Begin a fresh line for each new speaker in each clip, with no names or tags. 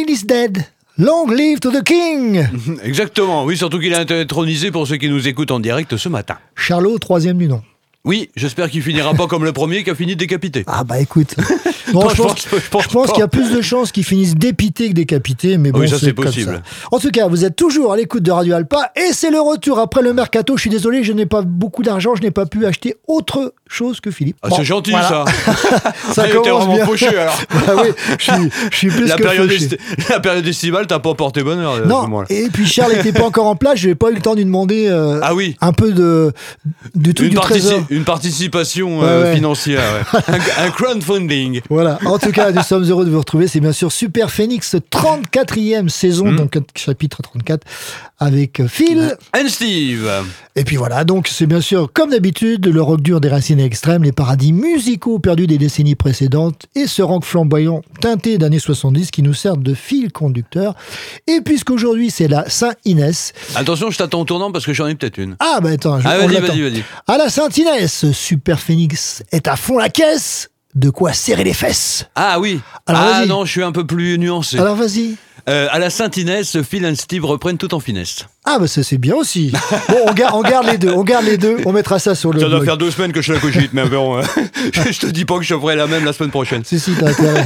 Queen is dead. Long live to the King
Exactement, oui, surtout qu'il a été intronisé pour ceux qui nous écoutent en direct ce matin.
Charlot, troisième du nom.
Oui, j'espère qu'il finira pas comme le premier qui a fini décapité.
Ah bah écoute, non, je, pense, qu'il y a plus de chances qu'ils finissent dépités que décapités, mais bon,
Oui, ça, c'est
comme
possible.
ça. En tout cas, vous êtes toujours à l'écoute de Radio Alpa et c'est le retour après le mercato. Je suis désolé, je n'ai pas beaucoup d'argent, je n'ai pas pu acheter autre chose que Philippe.
Ah,
Bon,
c'est gentil
voilà.
ça.
Ça commence
vraiment
bien.
fauché alors.
Ah oui, je suis, je suis plus
La
que
période,
fauché.
la période estivale, t'as pas porté bonheur. euh,
Non, et puis Charles n'était pas encore en place, je n'ai pas eu le temps de lui demander euh,
Ah oui.
un peu de, du tout
Une,
du trésor.
une participation euh,
ouais.
financière, ouais. un, un crowdfunding.
Voilà, en tout cas, nous sommes heureux de vous retrouver. C'est bien sûr Super Phoenix, 34e saison,
Hmm.
donc chapitre 34, avec Phil.
And Steve.
Et puis voilà, donc c'est bien sûr, comme d'habitude, le rock dur des racines extrêmes, les paradis musicaux perdus des décennies précédentes, et ce rock flamboyant teinté d'années 70 qui nous sert de fil conducteur. Et puisqu'aujourd'hui c'est la Saint-Inès,
Attention, je t'attends au tournant parce que j'en ai peut-être une.
ah bah attends, je,
Ah, vas-y, vas-y, vas-y.
À la Saint-Inès, Super Phoenix est à fond la caisse, de quoi serrer les fesses.
Ah oui.
Alors,
ah non, je suis un peu plus nuancé.
Alors vas-y.
Euh, à la Saint-Inès, Phil and Steve reprennent tout en finesse.
Ah bah ça c'est bien aussi. Bon, on garde, on garde les deux, on garde les deux, on mettra ça sur le
Ça doit
blog.
faire deux semaines que je la cogite, mais bon, euh, je te dis pas que je ferai la même la semaine prochaine.
Si si, t'as intérêt.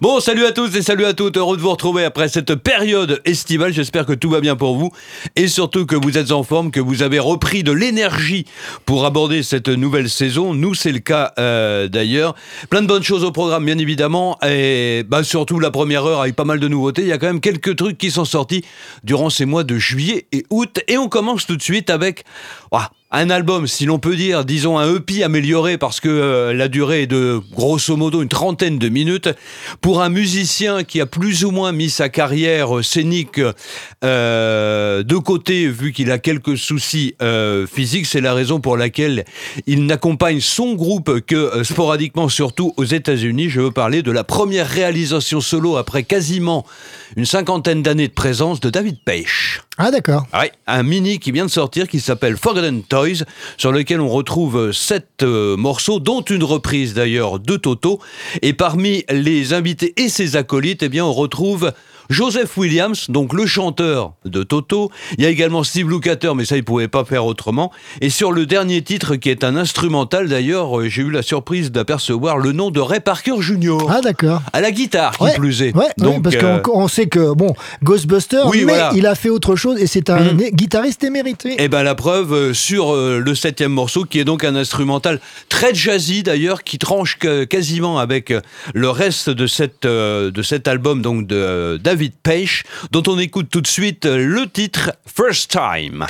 Bon, salut à tous et salut à toutes. Heureux de vous retrouver après cette période estivale. J'espère que tout va bien pour vous et surtout que vous êtes en forme, que vous avez repris de l'énergie pour aborder cette nouvelle saison. Nous, c'est le cas euh, d'ailleurs. Plein de bonnes choses au programme, bien évidemment. Et bah, surtout la première heure avec pas mal de nouveautés. Il y a quand même quelques trucs qui sont sortis durant ces mois de juillet et août. Et on commence tout de suite avec un album, si l'on peut dire, disons un EP amélioré parce que euh, la durée est de grosso modo une trentaine de minutes. Pour un musicien qui a plus ou moins mis sa carrière euh, scénique euh, de côté vu qu'il a quelques soucis euh, physiques, c'est la raison pour laquelle il n'accompagne son groupe que sporadiquement, surtout aux États-Unis. Je veux parler de la première réalisation solo après quasiment une cinquantaine d'années de présence de David Page.
Ah d'accord.
Ouais, un mini qui vient de sortir qui s'appelle Toys, sur lequel on retrouve euh, sept euh, morceaux, dont une reprise d'ailleurs de Toto. Et parmi les invités et ses acolytes, eh bien, on retrouve Joseph Williams, donc le chanteur de Toto. Il y a également Steve Lukather, mais ça, il pouvait pas faire autrement. Et sur le dernier titre, qui est un instrumental d'ailleurs, euh, j'ai eu la surprise d'apercevoir le nom de Ray Parker Jr.
Ah d'accord.
À la guitare, qui
Ouais,
plus est.
ouais, ouais,
Donc,
parce
euh,
qu'on on sait que bon, Ghostbuster,
Oui,
mais
voilà.
il a fait autre chose et c'est un
Mhm.
guitariste émérité.
Eh ben la preuve euh, sur euh, le septième morceau, qui est donc un instrumental très jazzy d'ailleurs, qui tranche quasiment avec euh, le reste euh, de cet album donc de David Page, dont on écoute tout de suite le titre First Time.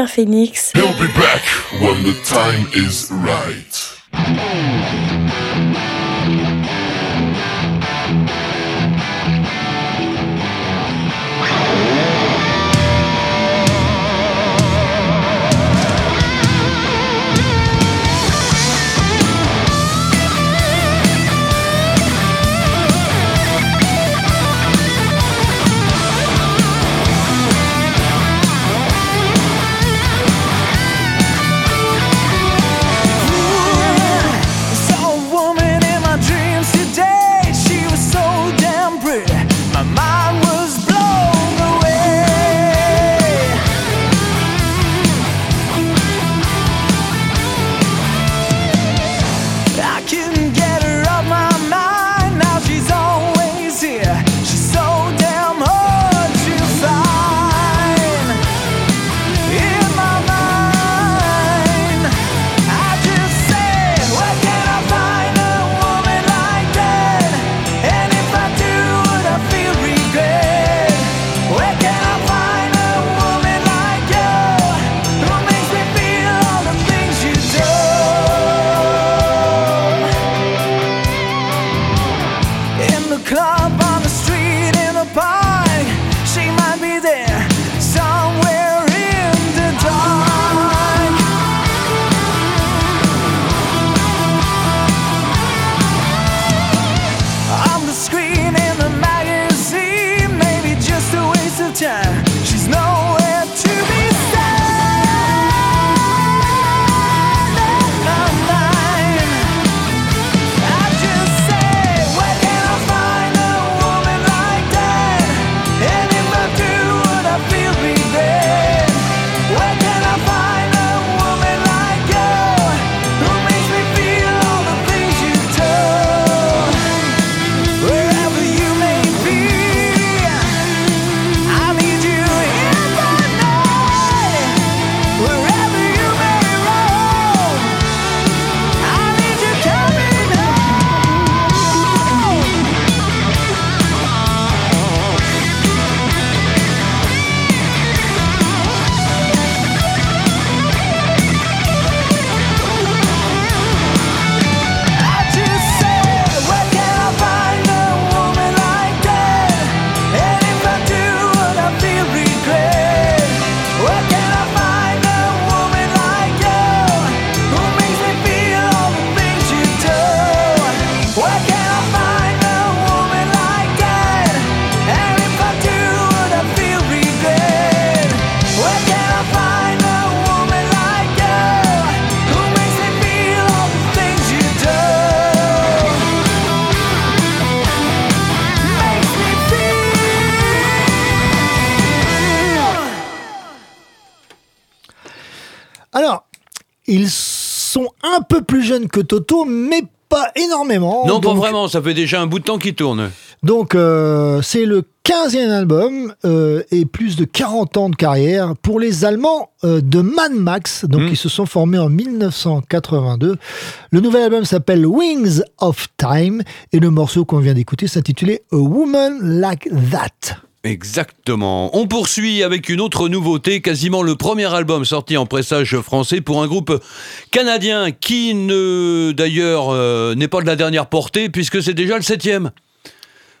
Super Phoenix.
Be back when the time is right.
Que Toto, mais pas énormément.
Non, pas vraiment, ça fait déjà un bout de temps qu'il tourne.
Donc, euh, c'est le 15e album euh, et plus de 40 ans de carrière pour les Allemands euh, de Mad Max. Donc,
Mm.
ils se sont formés en 1982. Le nouvel album s'appelle Wings of Time et le morceau qu'on vient d'écouter s'intitulait A Woman Like That.
Exactement. On poursuit avec une autre nouveauté, quasiment le premier album sorti en pressage français pour un groupe canadien qui ne, d'ailleurs, euh, n'est pas de la dernière portée puisque c'est déjà le septième.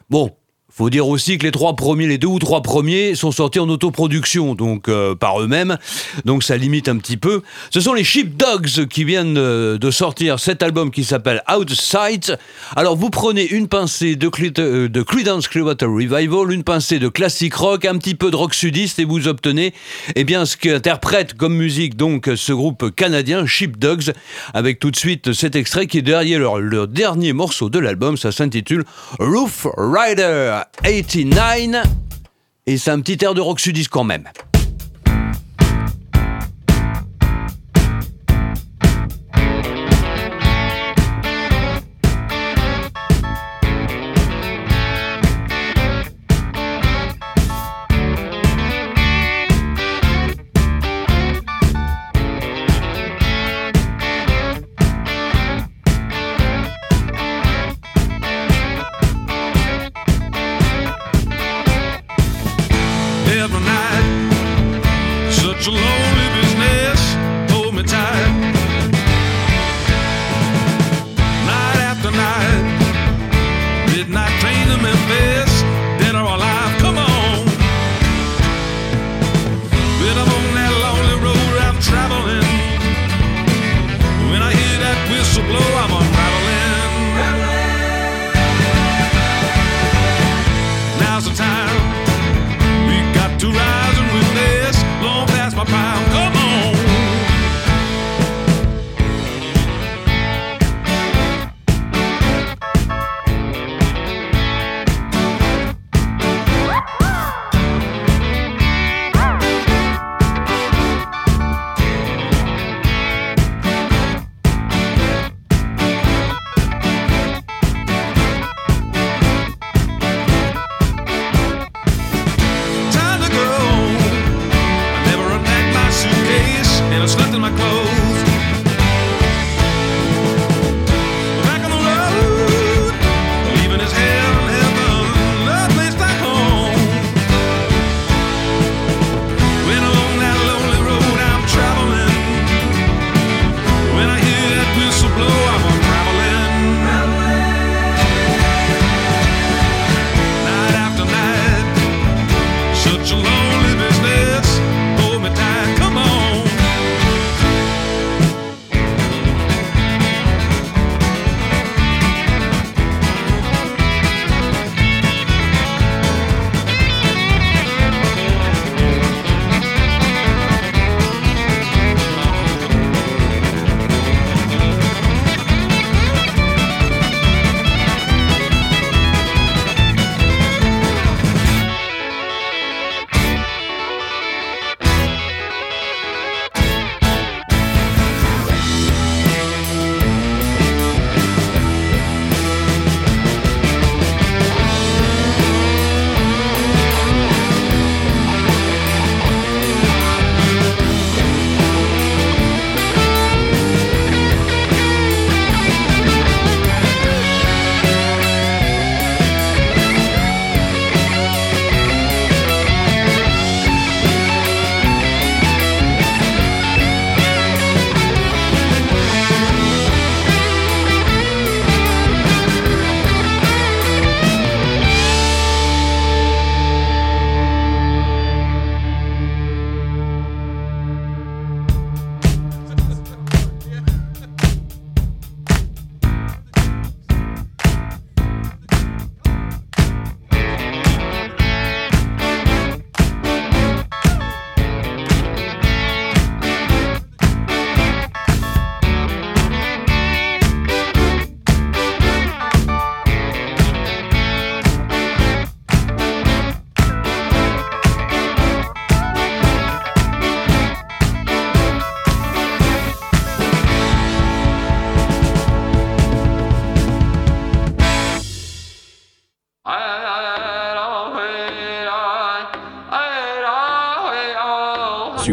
Bon. Faut dire aussi que les deux ou trois premiers, sont sortis en autoproduction, donc euh, par eux-mêmes, donc ça limite un petit peu. Ce sont les Sheepdogs qui viennent euh, de sortir cet album qui s'appelle Outside. Alors vous prenez une pincée de, Cre- euh, de Creedence Clearwater Revival, une pincée de classique rock, un petit peu de rock sudiste et vous obtenez eh bien ce qu'interprète comme musique donc ce groupe canadien Sheepdogs avec tout de suite cet extrait qui est derrière leur, leur dernier morceau de l'album, ça s'intitule Roof Rider 89 et c'est un petit air de rock sudiste quand même.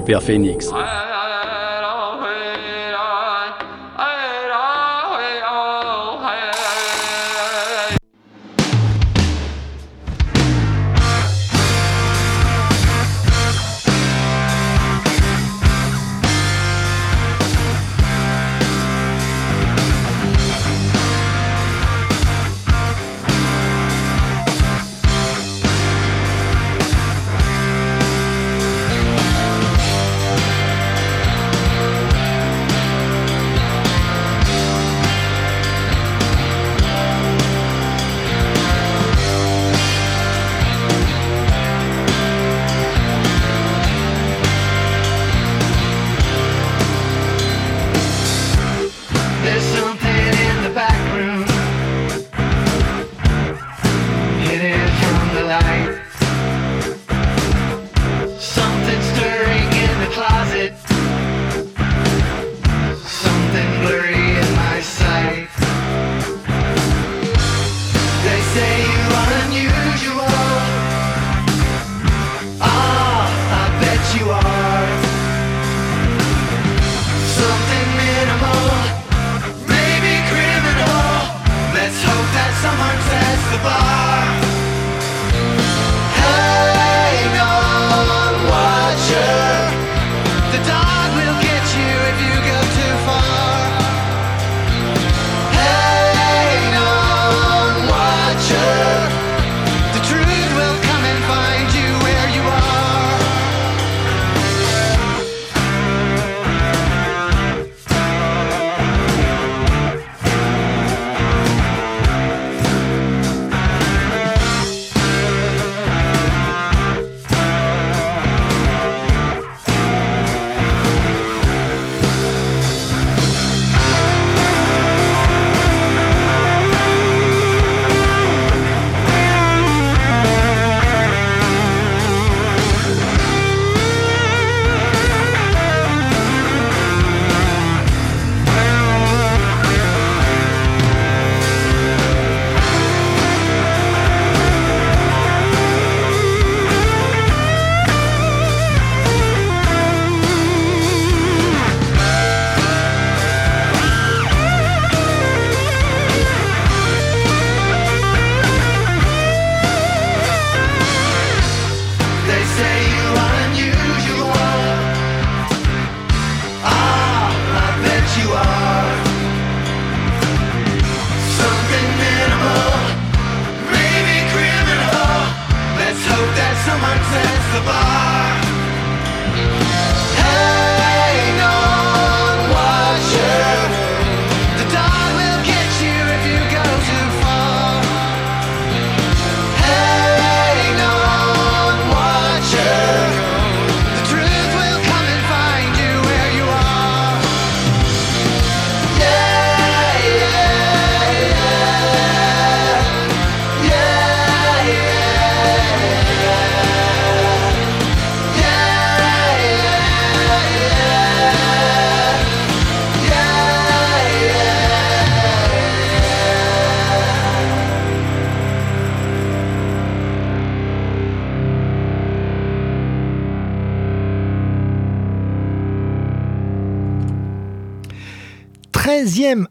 Super Phoenix.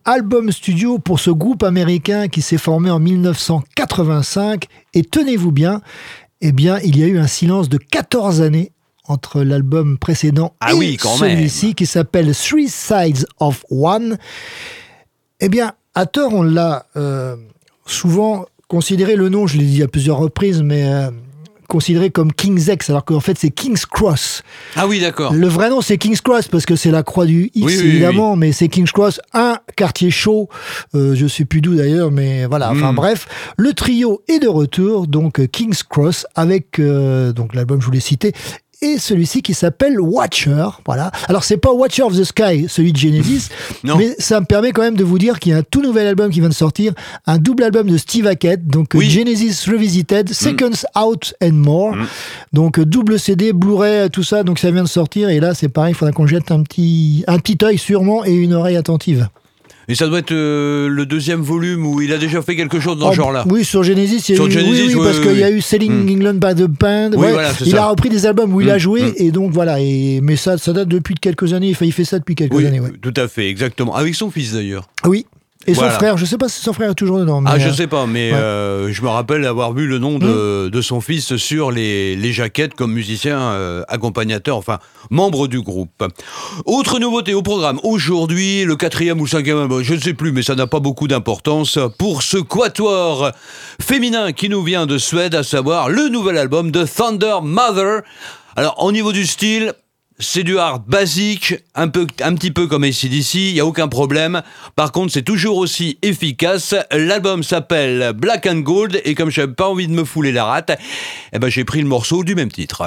Album studio pour ce groupe américain qui s'est formé en 1985. Et tenez-vous bien, eh bien, il y a eu un silence de 14 années entre l'album précédent
Ah
et
oui,
celui-ci qui s'appelle Three Sides of One. Eh bien, à tort, on l'a euh, souvent considéré, le nom, je l'ai dit à plusieurs reprises, mais euh, considéré comme King's X, alors qu'en fait c'est King's Cross.
Ah oui, d'accord.
Le vrai nom c'est King's Cross parce que c'est la croix du X
Oui, oui,
évidemment, mais c'est King's Cross, un quartier chaud, euh, je sais plus d'où d'ailleurs, mais voilà. Enfin
Mm.
bref, le trio est de retour, donc King's Cross avec euh, donc l'album je vous l'ai cité. Et celui-ci qui s'appelle Watcher, voilà. Alors c'est pas Watcher of the Sky, celui de Genesis, mais ça me permet quand même de vous dire qu'il y a un tout nouvel album qui vient de sortir, un double album de Steve Hackett, donc euh,
Oui.
Genesis Revisited, Seconds Out and More, donc euh, double CD, Blu-ray, tout ça, donc ça vient de sortir et là c'est pareil, il faudra qu'on jette un petit, un petit œil sûrement et une oreille attentive.
Et ça doit être euh, le deuxième volume où il a déjà fait quelque chose dans
Oh,
ce genre-là.
Oui, sur Genesis, il y a
Sur
eu,
Genesis,
oui, oui,
oui,
parce qu'il y a eu Selling
Mm.
England by the Band. Ouais,
voilà, c'est
il
ça.
a repris des albums où il a
Mm,
joué,
mm.
et donc voilà. Et, mais ça, ça date depuis quelques années. Enfin, il fait ça depuis quelques
Oui,
années. Ouais.
tout à fait, exactement. Avec son fils d'ailleurs.
Oui. Et
Voilà.
son frère, je sais pas si son frère est toujours dedans. Mais
Ah, je
euh,
sais pas, mais
ouais.
euh, je me rappelle avoir vu le nom de, de son fils sur les, les jaquettes comme musicien euh, accompagnateur, enfin membre du groupe. Autre nouveauté au programme aujourd'hui, le quatrième ou le cinquième album, je ne sais plus, mais ça n'a pas beaucoup d'importance pour ce quatuor féminin qui nous vient de Suède, à savoir le nouvel album de Thunder Mother. Alors, au niveau du style, c'est du hard basique, un, peu, un petit peu comme ACDC, il n'y a aucun problème. Par contre, c'est toujours aussi efficace. L'album s'appelle Black and Gold et comme j'avais pas envie de me fouler la rate, eh ben, j'ai pris le morceau du même titre.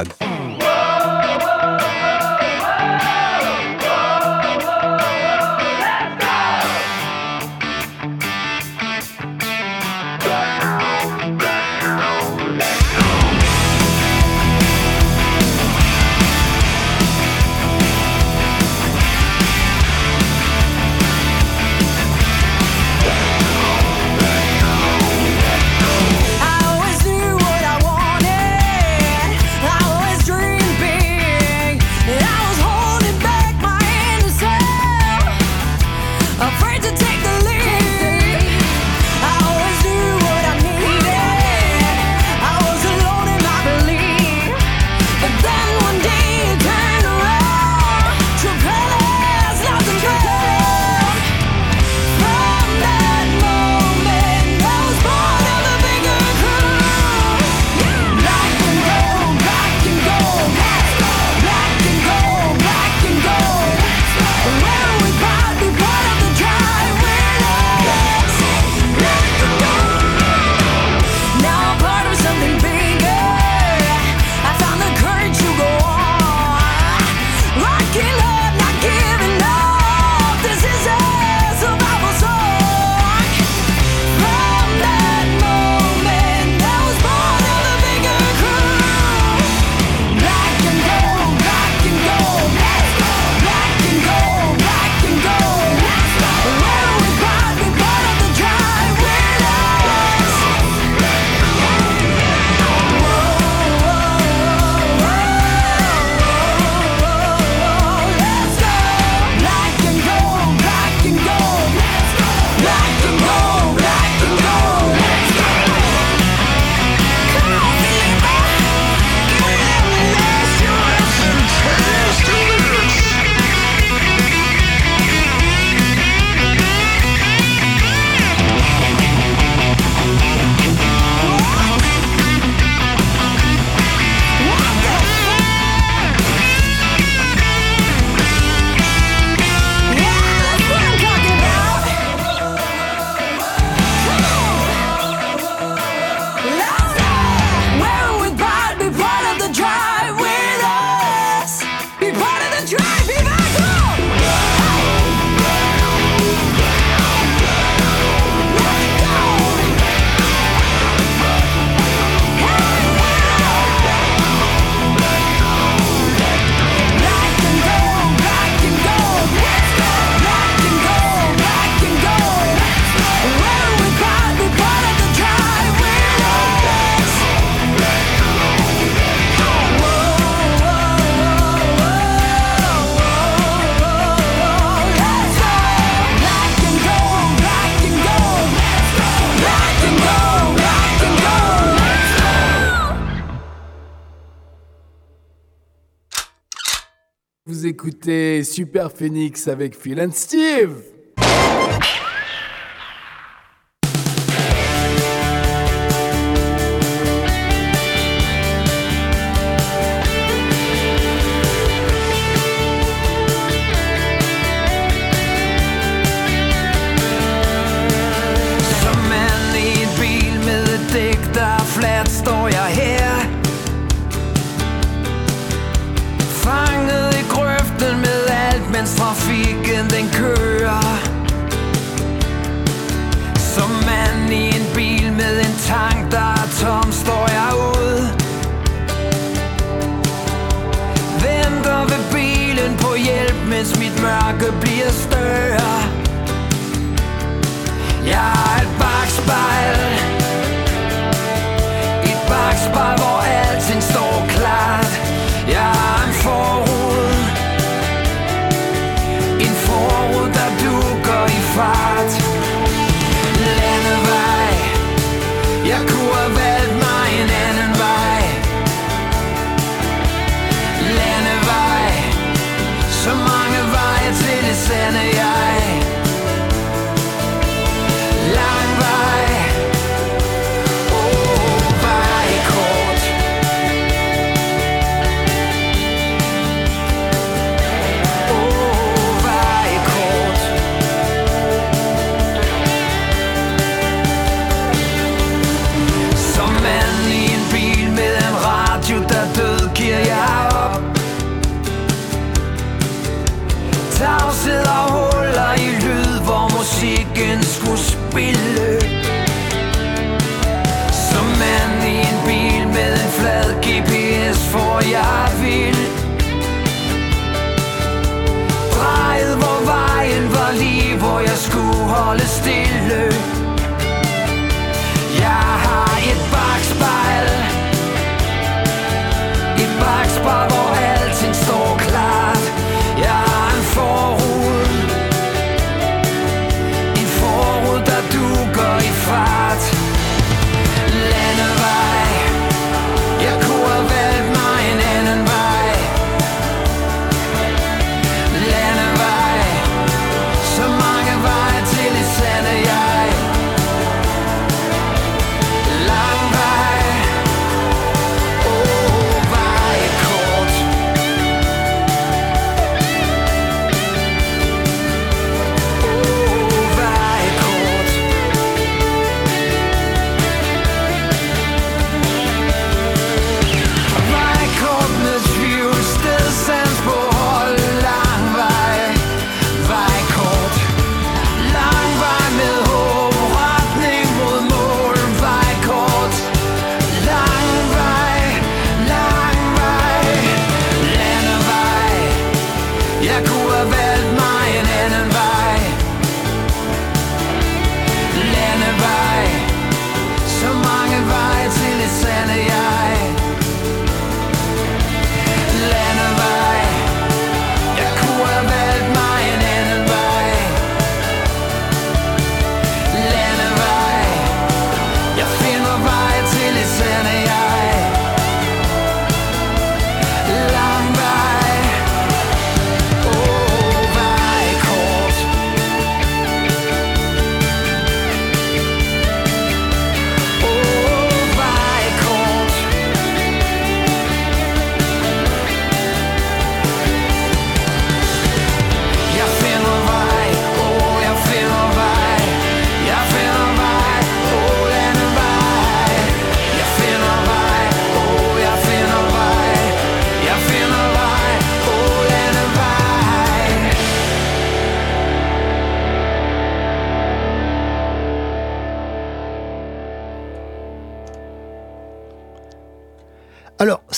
Super Phoenix avec Phil and Steve.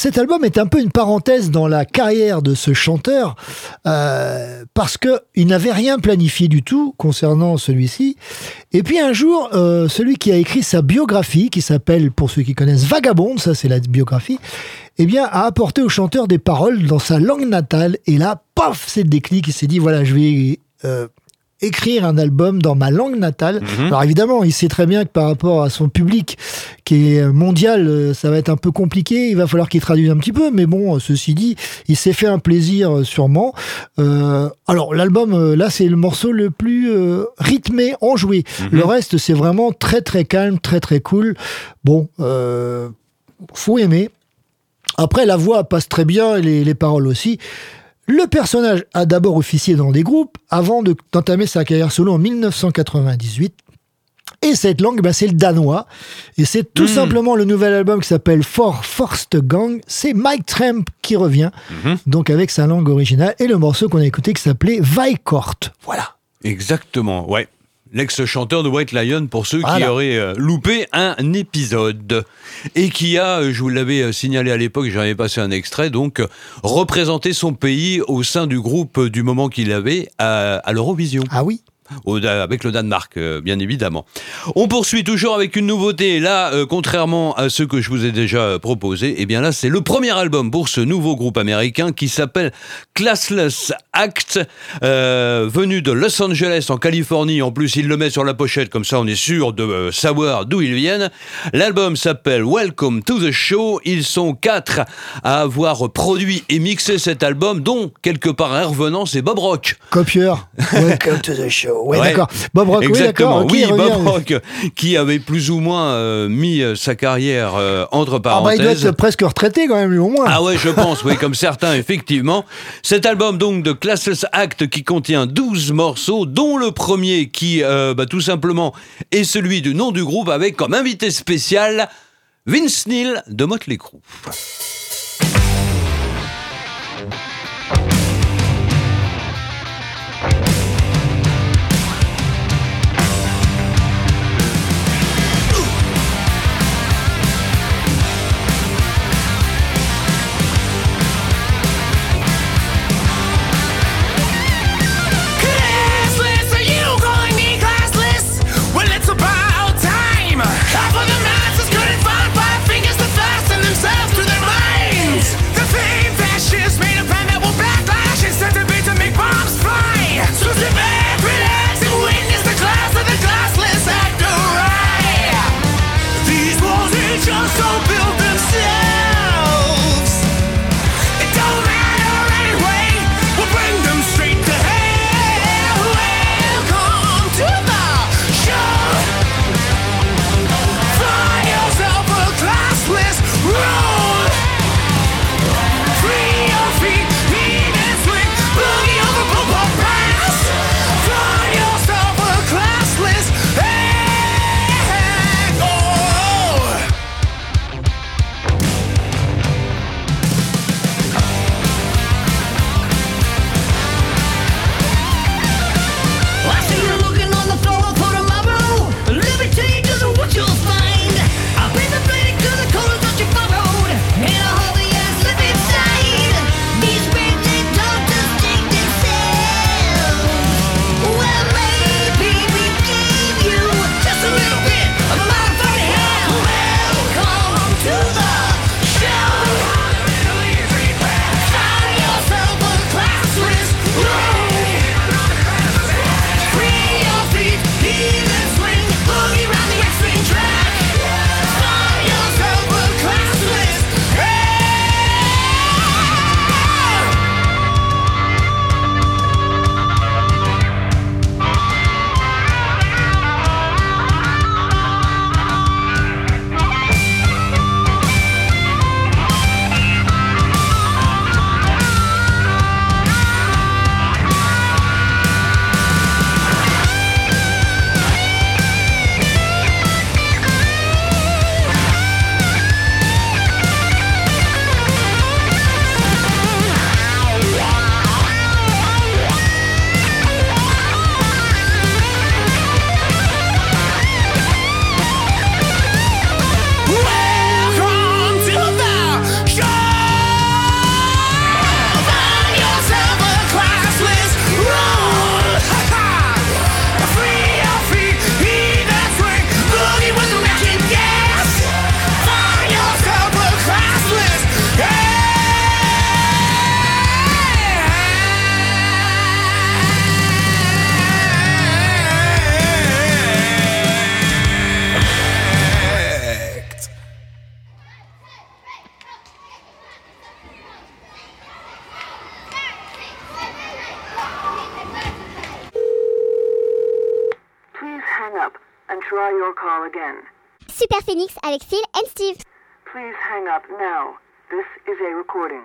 Cet album est un peu une parenthèse dans la carrière de ce chanteur, euh, parce que il n'avait rien planifié du tout concernant celui-ci. Et puis un jour, euh, celui qui a écrit sa biographie, qui s'appelle, pour ceux qui connaissent, Vagabond, ça c'est la biographie, eh bien, a apporté au chanteur des paroles dans sa langue natale. Et là, paf, c'est le déclic. Il s'est dit, voilà, je vais euh, écrire un album dans ma langue natale. Alors évidemment, il sait très bien que par rapport à son public qui est mondial, euh, ça va être un peu compliqué. Il va falloir qu'il traduise un petit peu, mais bon, euh, ceci dit, il s'est fait un plaisir euh, sûrement. Euh, alors l'album, là, c'est le morceau le plus euh, rythmé, enjoué. Le reste, c'est vraiment très très calme, très très cool. Bon, euh, faut aimer. Après, la voix passe très bien, et les, les paroles aussi. Le personnage a d'abord officié dans des groupes avant de- d'entamer sa carrière solo en 1998. Et cette langue, bah, c'est le danois. Et c'est tout simplement le nouvel album qui s'appelle For Forst Gang. C'est Mike Tramp qui revient, donc avec sa langue originale. Et le morceau qu'on a écouté qui s'appelait Vaikort. Voilà.
Exactement, ouais. L'ex-chanteur de White Lion, pour ceux qui auraient euh, loupé un épisode. Et qui a, euh, je vous l'avais euh, signalé à l'époque, j'avais passé un extrait, donc représenté son pays au sein du groupe du moment qu'il avait à, à l'Eurovision.
Ah oui
au- avec le Danemark, euh, bien évidemment. On poursuit toujours avec une nouveauté. Là, euh, contrairement à ce que je vous ai déjà euh, proposé, eh bien là, c'est le premier album pour ce nouveau groupe américain qui s'appelle Classless Act, euh, venu de Los Angeles en Californie. En plus, il le met sur la pochette, comme ça on est sûr de euh, savoir d'où ils viennent. L'album s'appelle Welcome to the Show. Ils sont quatre à avoir produit et mixé cet album, dont quelque part un revenant, c'est Bob Rock.
Copieur. Welcome to the show. Ouais,
Ouais.
d'accord. Bob Rock, oui,
Exactement. oui,
il revient.
Bob Rock, qui avait plus ou moins euh, mis euh, sa carrière euh, entre
Ah bah,
parenthèses.
il doit être presque retraité quand même, lui, au moins.
Ah ouais, je pense, oui, comme certains, effectivement. Cet album, donc, de Classless Act, qui contient 12 morceaux, dont le premier qui, euh, bah, tout simplement, est celui du nom du groupe, avec comme invité spécial Vince Neil de Motley Crue.
Phoenix avec Phil and Steve.
Please hang up now. This is a recording.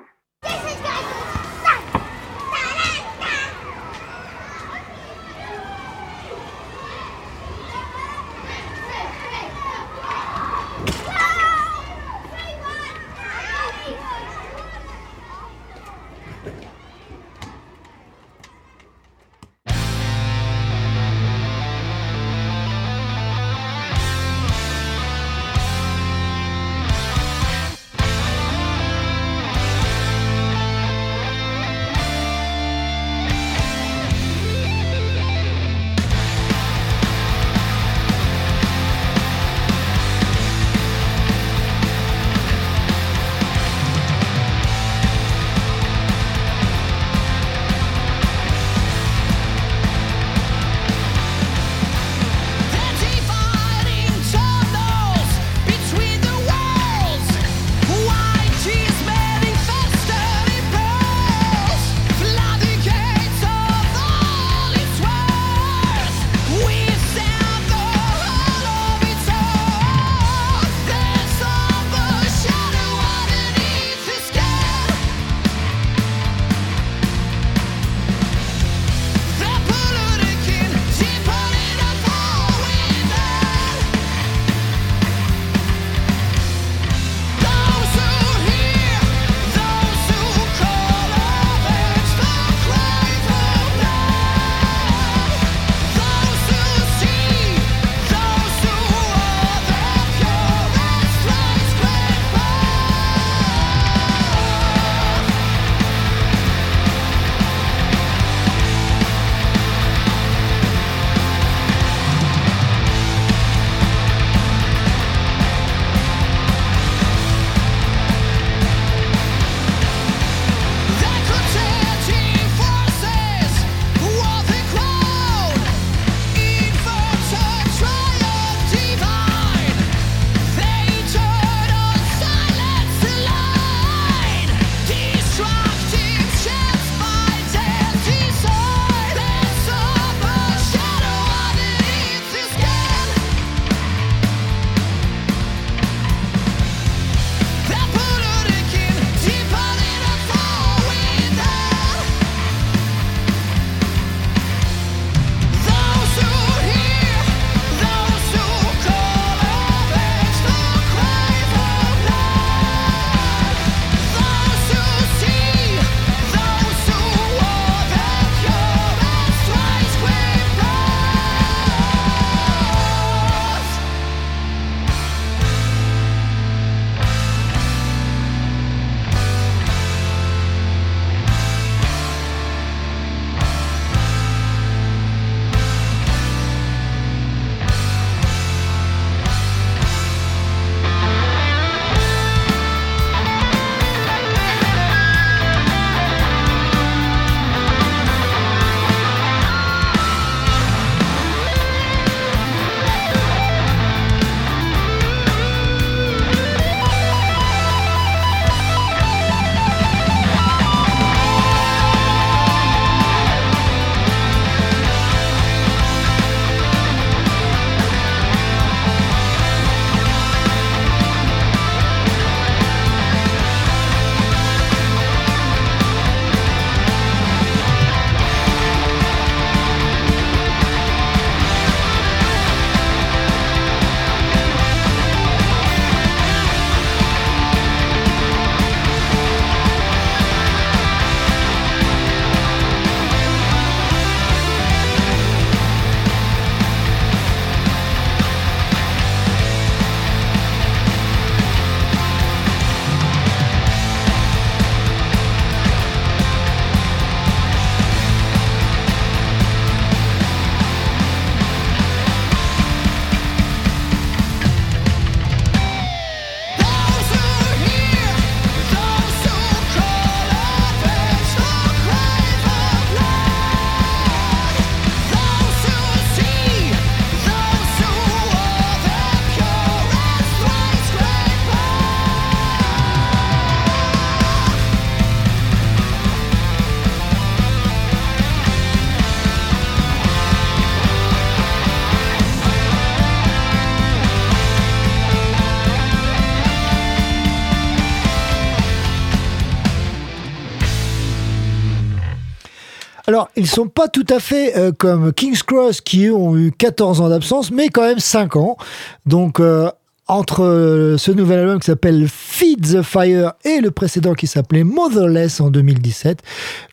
Alors, ils sont pas tout à fait euh, comme King's Cross qui eux, ont eu 14 ans d'absence, mais quand même 5 ans. Donc, euh, entre euh, ce nouvel album qui s'appelle Feed the Fire et le précédent qui s'appelait Motherless en 2017,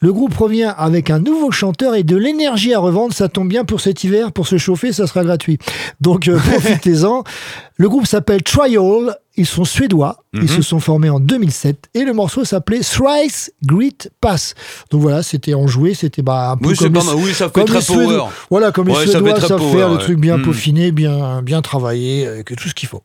le groupe revient avec un nouveau chanteur et de l'énergie à revendre. Ça tombe bien pour cet hiver, pour se chauffer, ça sera gratuit. Donc, profitez-en. Le groupe s'appelle Trial. Ils sont suédois. Ils se sont formés en 2007 et le morceau s'appelait Thrice Great Pass. Donc voilà, c'était enjoué, c'était bah, un peu
Oui,
comme
pas
les-
mal. Oui, ça fait
comme
très
les Suédois. Voilà, comme les
Ouais, ça fait
Suédois savent faire des trucs bien
Mm.
peaufinés, bien, bien travaillés, avec tout ce qu'il faut.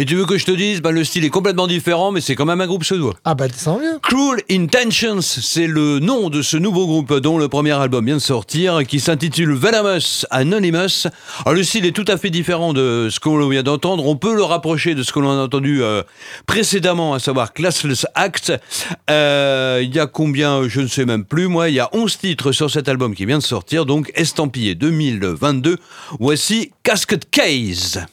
Et tu veux que je te dise, bah, le style est complètement différent, mais c'est quand même un groupe suédois.
Ah bah, va mieux.
Cruel Intentions, c'est le nom de ce nouveau groupe dont le premier album vient de sortir, qui s'intitule Venomous Anonymous. Alors le style est tout à fait différent de ce qu'on vient d'entendre. On peut le rapprocher de ce que l'on a entendu euh, précédemment, à savoir Classless Act. Euh, Il y a combien, je ne sais même plus, moi, il y a 11 titres sur cet album qui vient de sortir, donc estampillé 2022. Voici Casket Case.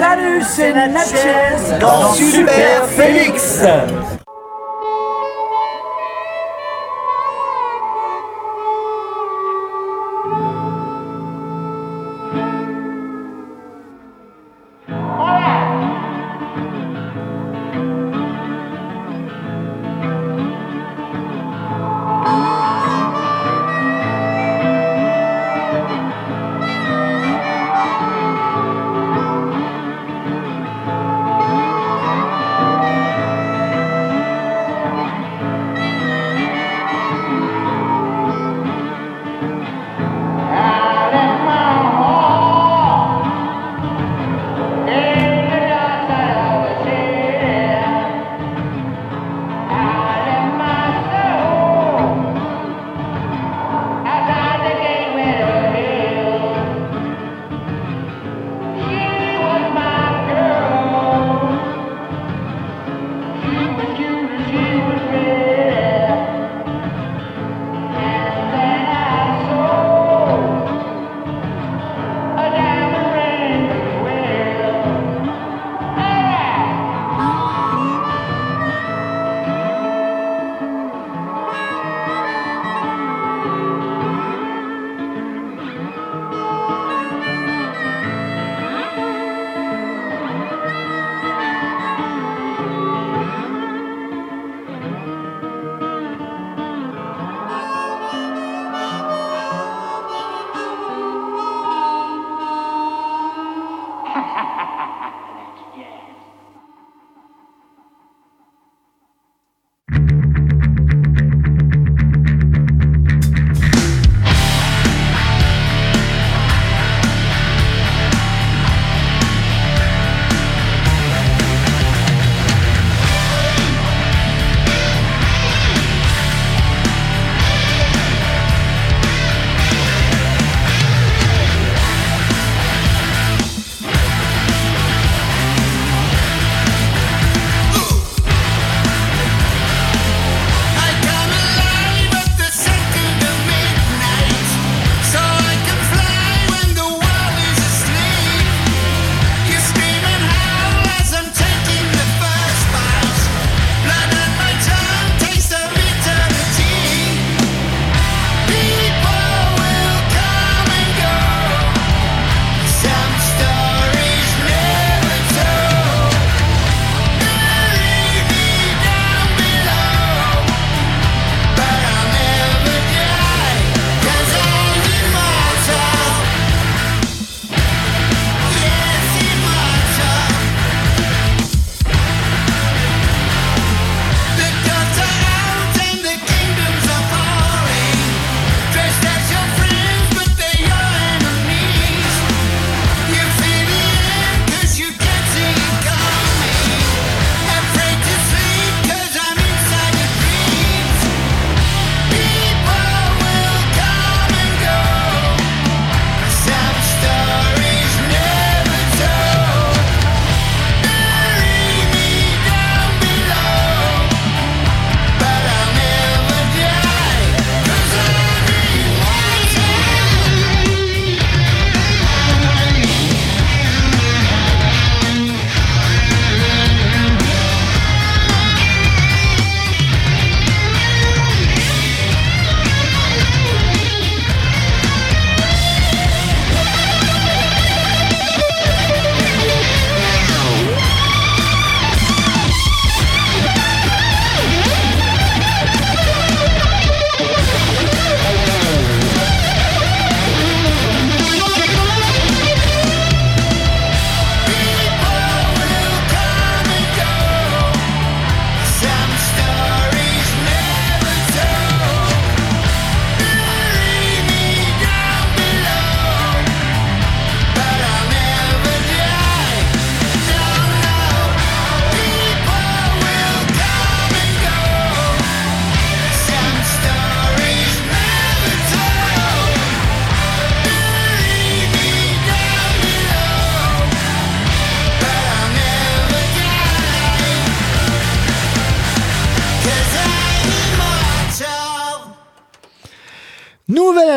Salut, c'est Natchez dans Super Félix.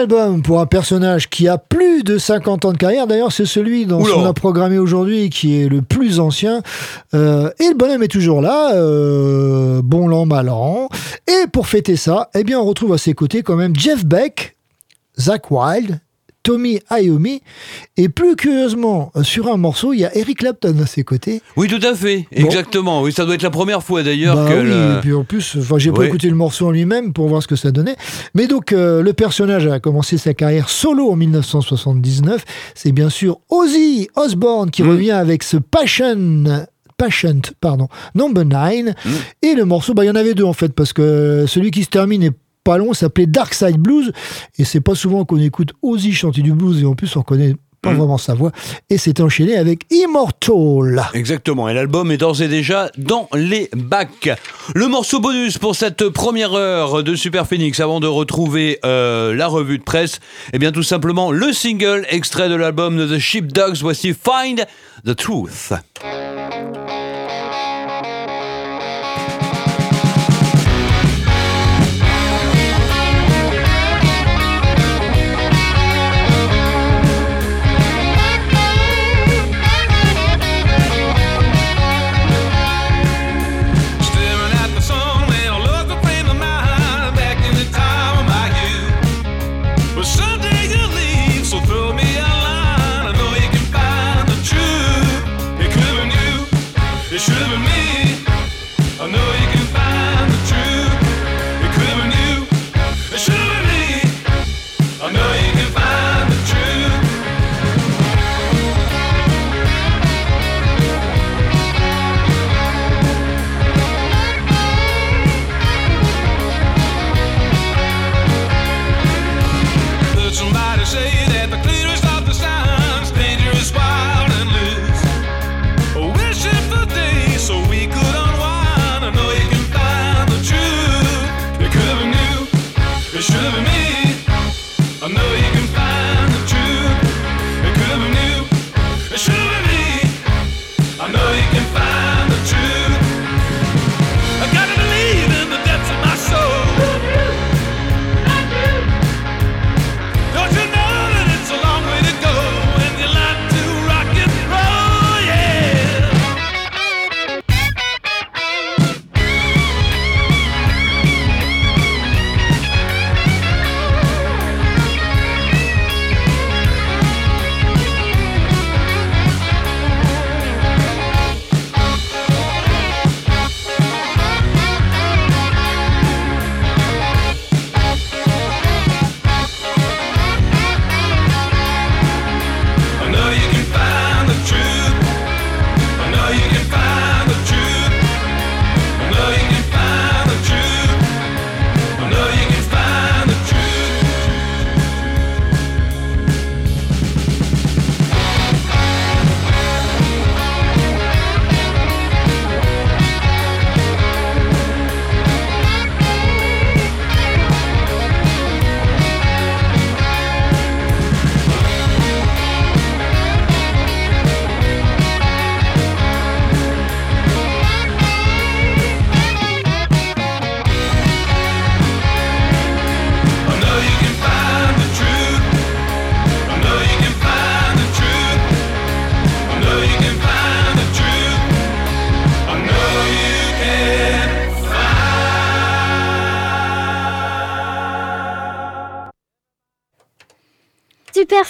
Album pour un personnage qui a plus de 50 ans de carrière. D'ailleurs, c'est celui dont on a programmé aujourd'hui qui est le plus ancien. Euh, et le bonhomme est toujours là, euh, bon l'an, mal an. Et pour fêter ça, eh bien, on retrouve à ses côtés quand même Jeff Beck, Zach Wilde, Tommy Iommi. Et plus curieusement, euh, sur un morceau, il y a Eric Clapton à ses côtés.
Oui, tout à fait,
Bon.
exactement. Oui, ça doit être la première fois d'ailleurs
Bah
que.
oui,
le-
et puis en plus, enfin, j'ai pas écouté le morceau en lui-même pour voir ce que ça donnait. Mais donc, euh, le personnage a commencé sa carrière solo en 1979. C'est bien sûr Ozzy Osbourne qui
Mm.
revient avec ce Passion. Patient, pardon, Number 9.
Mm.
Et le morceau, bah, il y en avait deux en fait, parce que celui qui se termine est pas long, s'appelait Dark Side Blues. Et c'est pas souvent qu'on écoute Ozzy chanter du blues, et en plus, on reconnaît pas
Mm.
vraiment sa voix. Et c'est enchaîné avec Immortal.
Exactement, et l'album est d'ores et déjà dans les bacs. Le morceau bonus pour cette première heure de Super Phoenix avant de retrouver euh, la revue de presse, eh bien tout simplement le single extrait de l'album de The Sheepdogs, voici Find the Truth.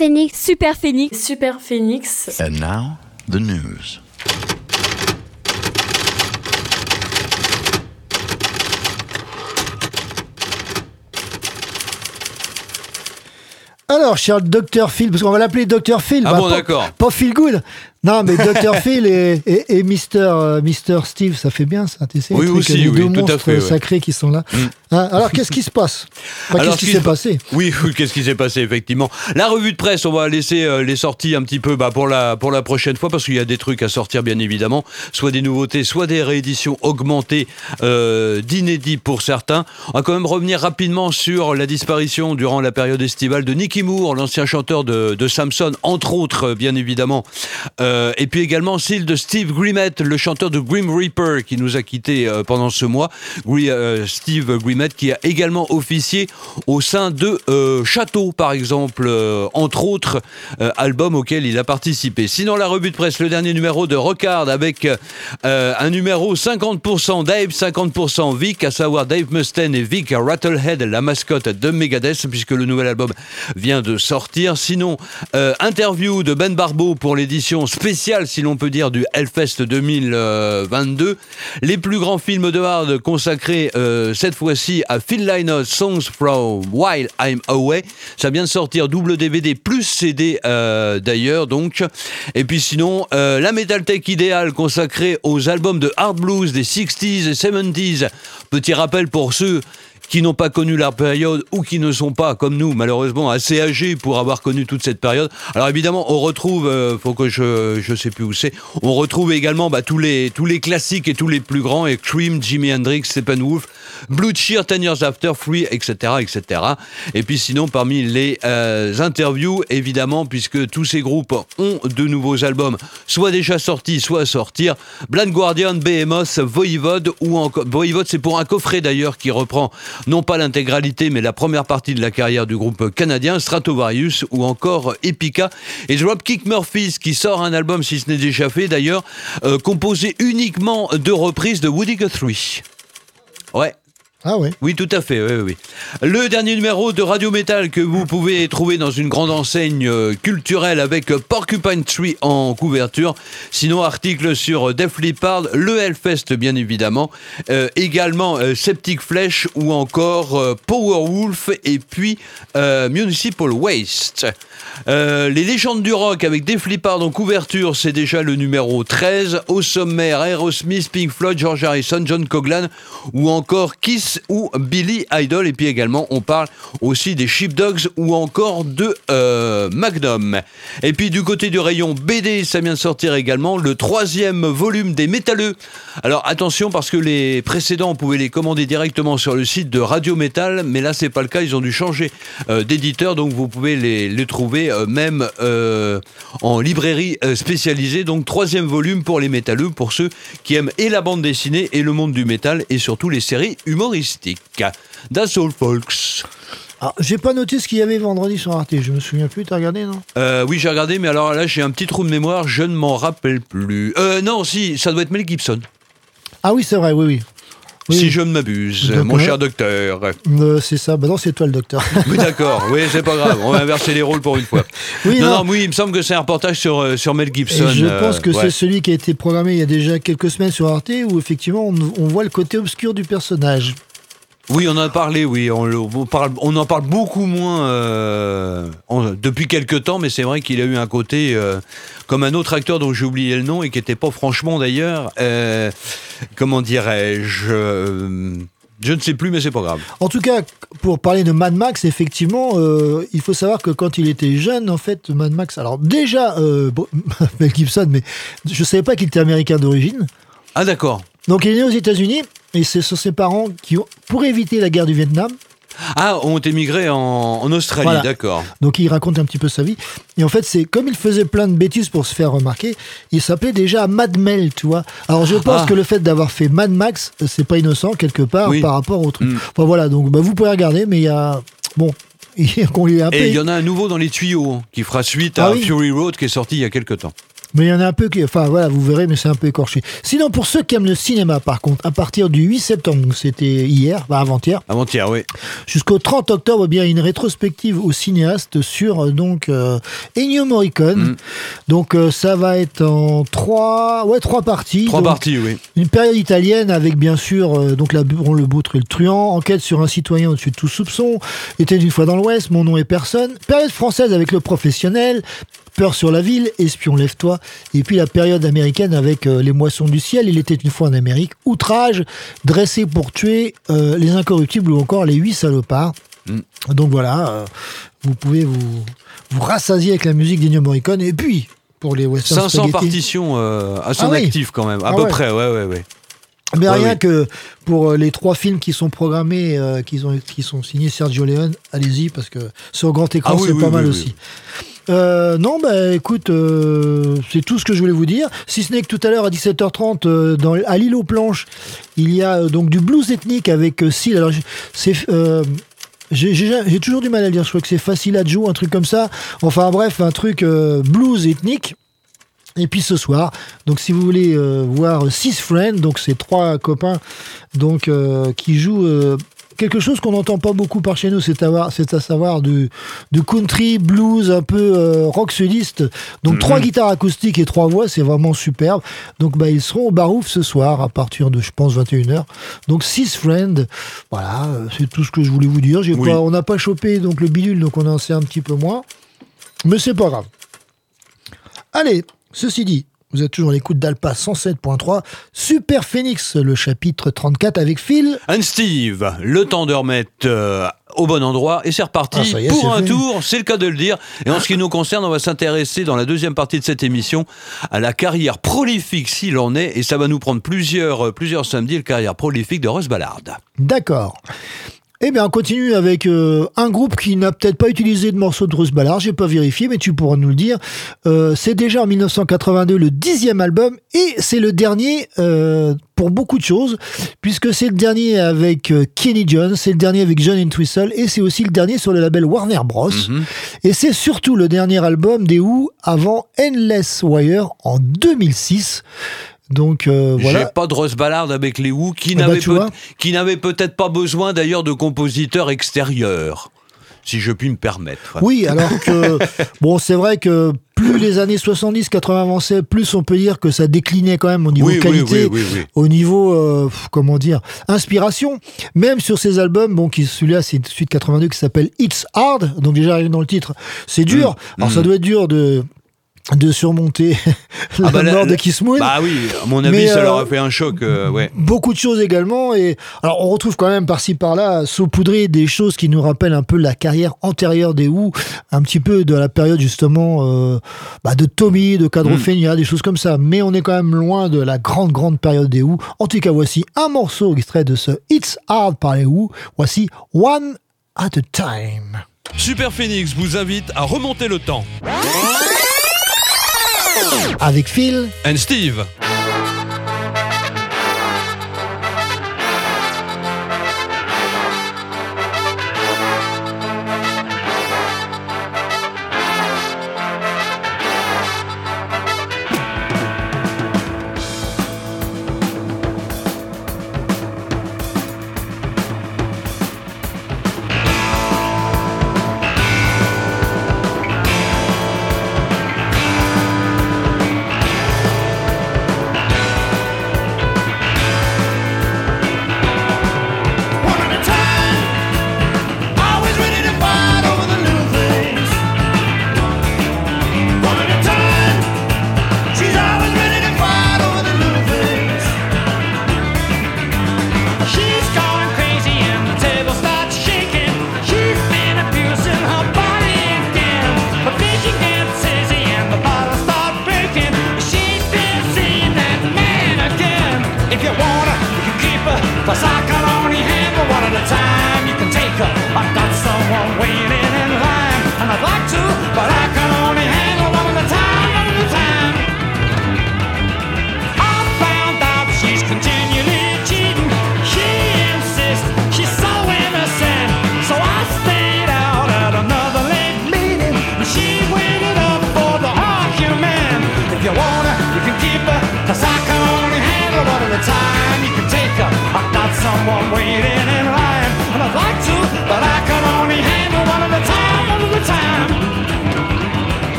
Phoenix.
Super Phoenix. Super Phoenix.
And now, the news.
Alors, cher Dr Phil, parce qu'on va l'appeler Dr Phil.
Ah
bah,
bon,
pas-
d'accord.
Pas Phil Good. Non, mais Dr Phil et, et, et Mr, euh, Mr Steve, ça fait bien ça, tu sais.
Oui, aussi,
les
oui,
deux
tout à
monstres
fait, ouais.
sacrés qui sont là.
Mm.
Hein, alors, qu'est-ce qui se passe? Enfin, Qu'est-ce qui s'est
se-
passé?
Oui, oui, qu'est-ce qui s'est passé effectivement La revue de presse, on va laisser euh, les sorties un petit peu bah, pour la pour la prochaine fois parce qu'il y a des trucs à sortir bien évidemment, soit des nouveautés, soit des rééditions augmentées euh, d'inédits pour certains. On va quand même revenir rapidement sur la disparition durant la période estivale de Nicky Moore, l'ancien chanteur de, de Samson, entre autres bien évidemment, euh,
Euh, et puis également celle de Steve Grimmett, le chanteur de Grim Reaper, qui nous a quittés euh, pendant ce mois. Euh, Steve Grimmett, qui a également officié au sein de Château, par exemple, entre autres albums auxquels il a participé. Sinon, la revue de presse, le dernier numéro de Rockard avec un numéro 50% Dave, 50% Vic, à savoir Dave Mustaine et Vic Rattlehead, la mascotte de Megadeth, puisque le nouvel album vient de sortir. Sinon, interview de Ben Barbeau pour l'édition spéciale, si l'on peut dire, du Hellfest 2022. Les plus grands films de hard consacrés euh, cette fois-ci à Phil Lynott, Songs from While I'm Away. Ça vient de sortir double DVD plus CD euh, d'ailleurs, donc. Et puis sinon, euh, la Metal Tech idéale consacrée aux albums de hard blues des 60s et 70s. Petit rappel pour ceux qui n'ont pas connu la période ou qui ne sont pas, comme nous, malheureusement, assez âgés pour avoir connu toute cette période. Alors évidemment, on retrouve, euh, faut que je, je sais plus où c'est, on retrouve également bah, tous, les, tous les classiques et tous les plus grands, et Cream, Jimi Hendrix, Steppenwolf, Blue Cheer, Ten Years After, Free, etc., etc. Et puis sinon, parmi les euh, interviews, évidemment, puisque tous ces groupes ont de nouveaux albums, soit déjà sortis, soit à sortir, Blind Guardian, Behemoth, Voivode, ou encore, Voivode, c'est pour un coffret d'ailleurs qui reprend non pas l'intégralité, mais la première partie de la carrière du groupe canadien, Stratovarius ou encore Epica. Et Dropkick Murphys qui sort un album, si ce n'est déjà fait d'ailleurs, euh, composé uniquement de reprises de Woody Guthrie. Ouais.
Ah ouais
Oui, tout à fait, oui, oui, oui. Le dernier numéro de Radio Metal que vous pouvez trouver dans une grande enseigne euh, culturelle avec euh, Porcupine Tree en couverture. Sinon, article sur Def Leppard, le Hellfest, bien évidemment. Euh, également euh, Septic Flesh ou encore euh, Powerwolf et puis euh, Municipal Waste. Euh, les légendes du rock avec Def Leppard en couverture, c'est déjà le numéro 13. Au sommaire, Aerosmith, Pink Floyd, George Harrison, John Coglan ou encore Kiss ou Billy Idol. Et puis également, on parle aussi des Sheepdogs ou encore de euh, Magnum. Et puis du côté du rayon BD, ça vient de sortir également le troisième volume des Métalleux. Alors attention parce que les précédents, on pouvait les commander directement sur le site de Radio Metal, mais là c'est pas le cas, ils ont dû changer euh, d'éditeur, donc vous pouvez les, trouver euh, même en librairie spécialisée. Donc troisième volume pour les métalleux, pour ceux qui aiment et la bande dessinée et le monde du métal et surtout les séries humoristiques. That's all folks.
Alors, j'ai pas noté ce qu'il y avait vendredi sur Arte. Je me souviens plus. T'as regardé, non?
Euh, oui, j'ai regardé, mais alors là, j'ai un petit trou de mémoire, je ne m'en rappelle plus. Euh, non, si, ça doit être Mel Gibson,
Ah oui, c'est vrai, oui, oui. Oui,
si je ne m'abuse, mon cher docteur.
Euh, c'est ça. Bah non, c'est toi le docteur.
Oui, d'accord, oui, c'est pas grave, on va inverser les rôles pour une fois.
Oui,
non,
non.
non, oui, il me semble que c'est un reportage sur, euh, sur Mel
Et
Gibson.
je
euh,
pense que
ouais.
c'est celui qui a été programmé il y a déjà quelques semaines sur Arte où effectivement on, on voit le côté obscur du personnage.
Oui, on en a parlé, oui. On, le- on parle, on en parle beaucoup moins euh, en- depuis quelques temps, mais c'est vrai qu'il a eu un côté euh, comme un autre acteur dont j'ai oublié le nom et qui n'était pas franchement d'ailleurs. euh, comment dirais-je Je ne sais plus, mais c'est pas grave.
En tout cas, pour parler de Mad Max, effectivement, euh, il faut savoir que quand il était jeune, en fait, Mad Max, alors déjà, euh, bon, Mel Gibson, mais je savais pas qu'il était américain d'origine.
Ah d'accord.
Donc il est né aux États-Unis et ce sont ses parents qui ont, pour éviter la guerre du Vietnam,
Ah, ont émigré en, en Australie,
Voilà.
d'accord.
Donc il raconte un petit peu sa vie. Et en fait, c'est comme il faisait plein de bêtises pour se faire remarquer, il s'appelait déjà Mad Mel, tu vois. Alors je pense
Ah.
que le fait d'avoir fait Mad Max, c'est pas innocent quelque part
Oui.
par rapport au truc.
Mm.
Enfin voilà, donc bah, vous pouvez regarder, mais il y a bon, qu'on lui a un peu.
Et il y en a un nouveau dans les tuyaux hein, qui fera suite à
Ah oui.
Fury Road qui est sorti il y a quelques temps.
Mais il y en a un peu qui. Enfin voilà, vous verrez, mais c'est un peu écorché. Sinon, pour ceux qui aiment le cinéma, par contre, à partir du 8 septembre, donc c'était hier, bah, avant-hier,
Avant-hier, oui.
jusqu'au 30 octobre, eh bien une rétrospective au cinéaste sur euh, donc euh, Ennio Morricone.
Mm.
Donc euh, ça va être en trois, ouais, trois parties.
Trois
Donc,
parties, oui.
Une période italienne avec bien sûr donc la Buron, le Boutre et le Truand, enquête sur un citoyen au-dessus de tout soupçon, était une fois dans l'Ouest, mon nom est personne, période française avec le professionnel, peur sur la ville, espion lève-toi, et puis la période américaine avec euh, les moissons du ciel, il était une fois en Amérique, outrage, dressé pour tuer euh, les incorruptibles ou encore les huit salopards.
Mm.
Donc voilà, euh, vous pouvez vous, vous rassasier avec la musique d'Ennio Morricone, et puis pour les western
500
spaghetti-
partitions à son
Ah oui.
actif quand même, à
Ah
peu
ouais.
près, ouais, ouais, ouais.
Mais
Ouais,
rien
oui.
que pour les trois films qui sont programmés, euh, qui, ont, qui sont signés Sergio Leone, allez-y, parce que sur grand écran,
Ah oui,
c'est
oui,
pas mal aussi. Euh, non, bah écoute, euh, c'est tout ce que je voulais vous dire. Si ce n'est que tout à l'heure à 17h30, euh, à l'île aux planches, il y a euh, donc du blues ethnique avec Seal. Alors, c'est. j'ai toujours du mal à le dire, je crois que c'est facile à jouer, un truc comme ça. Enfin bref, un truc blues ethnique. Et puis ce soir, donc si vous voulez voir Six Friends, donc c'est trois copains donc qui jouent quelque chose qu'on n'entend pas beaucoup par chez nous, c'est à, savoir du, du country, blues, un peu euh, rock sudiste. Donc trois guitares acoustiques et trois voix, c'est vraiment superbe. Donc bah, ils seront au Barouf ce soir à partir de je pense 21h. Donc Six Friends, voilà, euh, c'est tout ce que je voulais vous dire. J'ai
Oui.
pas, on n'a pas chopé donc le bidule, donc on en sait un petit peu moins. Mais c'est pas grave. Allez, ceci dit, vous êtes toujours à l'écoute d'Alpa 107.3, Super Phoenix, le chapitre 34 avec Phil.
Anne Steve, le temps de remettre euh, au bon endroit et c'est reparti
Ah, est,
pour un
fait.
tour, c'est le cas de le dire. Et en ce qui nous concerne, on va s'intéresser dans la deuxième partie de cette émission à la carrière prolifique s'il en est et ça va nous prendre plusieurs, euh, plusieurs samedis, la carrière prolifique de Russ Ballard.
D'accord. Eh bien, on continue avec euh, un groupe qui n'a peut-être pas utilisé de morceaux de Bruce Ballard, j'ai pas vérifié, mais tu pourras nous le dire. Euh, c'est déjà en 1982 le dixième album et c'est le dernier euh, pour beaucoup de choses, puisque c'est le dernier avec Kenny Jones, c'est le dernier avec John Entwistle et c'est aussi le dernier sur le label Warner Bros.
Mhm.
Et c'est surtout le dernier album des Who avant Endless Wire en 2006. Donc euh,
J'ai
voilà.
pas de Russ Ballard avec les Who qui
bah,
n'avait
tu
peut-
vois.
qui n'avait peut-être pas besoin d'ailleurs de compositeurs extérieurs, si je puis me permettre.
Oui, alors que, bon, c'est vrai que plus les années 70-80 avançaient, plus on peut dire que ça déclinait quand même au niveau
Oui,
qualité,
oui, oui, oui.
au niveau, euh, comment dire, inspiration. Même sur ces albums, bon, qui, celui-là, c'est une suite 82 qui s'appelle It's Hard, donc déjà dans le titre, c'est dur.
Mm,
Alors ça doit être dur de de surmonter la
Ah bah, la-
mort de Kiss Moon.
Bah oui, à mon avis,
Mais,
ça leur
euh,
a fait un choc, euh, ouais.
Beaucoup de choses également. Et alors, on retrouve quand même par-ci par-là, saupoudré des choses qui nous rappellent un peu la carrière antérieure des Who, un petit peu de la période justement euh, bah, de Tommy, de Cadrofenia, des choses comme ça. Mais on est quand même loin de la grande, grande période des Who. En tout cas, voici un morceau extrait de ce It's Hard par les Who. Voici One at a Time.
Super Phoenix vous invite à remonter le temps.
Avec Phil.
And Steve.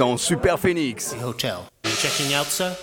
Dans Super Phoenix.
The hotel. Checking out, sir?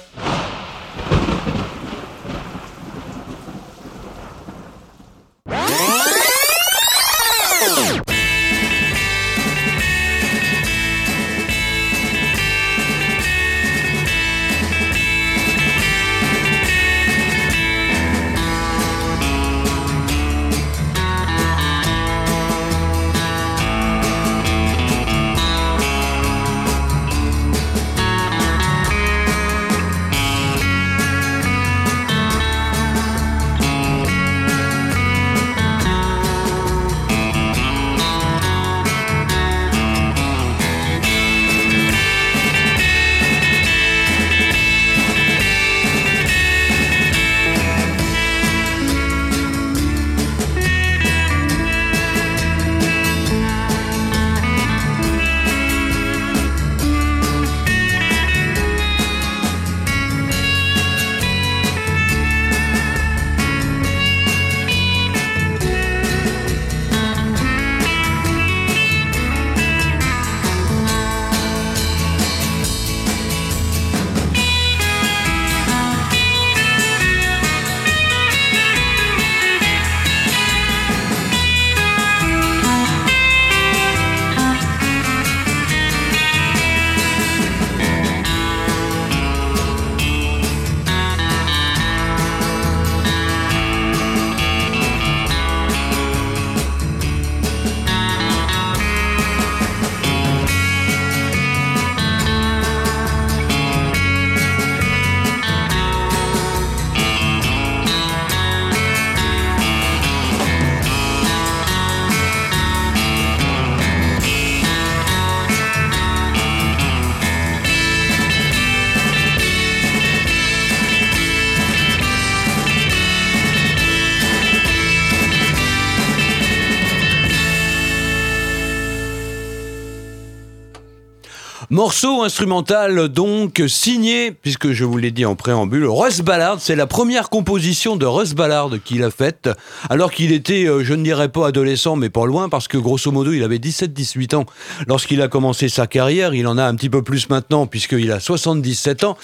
Morceau instrumental donc signé, puisque je vous l'ai dit en préambule, Russ Ballard. C'est la première composition de Russ Ballard qu'il a faite, alors qu'il était, euh, je ne dirais pas adolescent, mais pas loin, parce que grosso modo, il avait 17-18 ans lorsqu'il a commencé sa carrière. Il en a un petit peu plus maintenant, puisqu'il a 77 ans,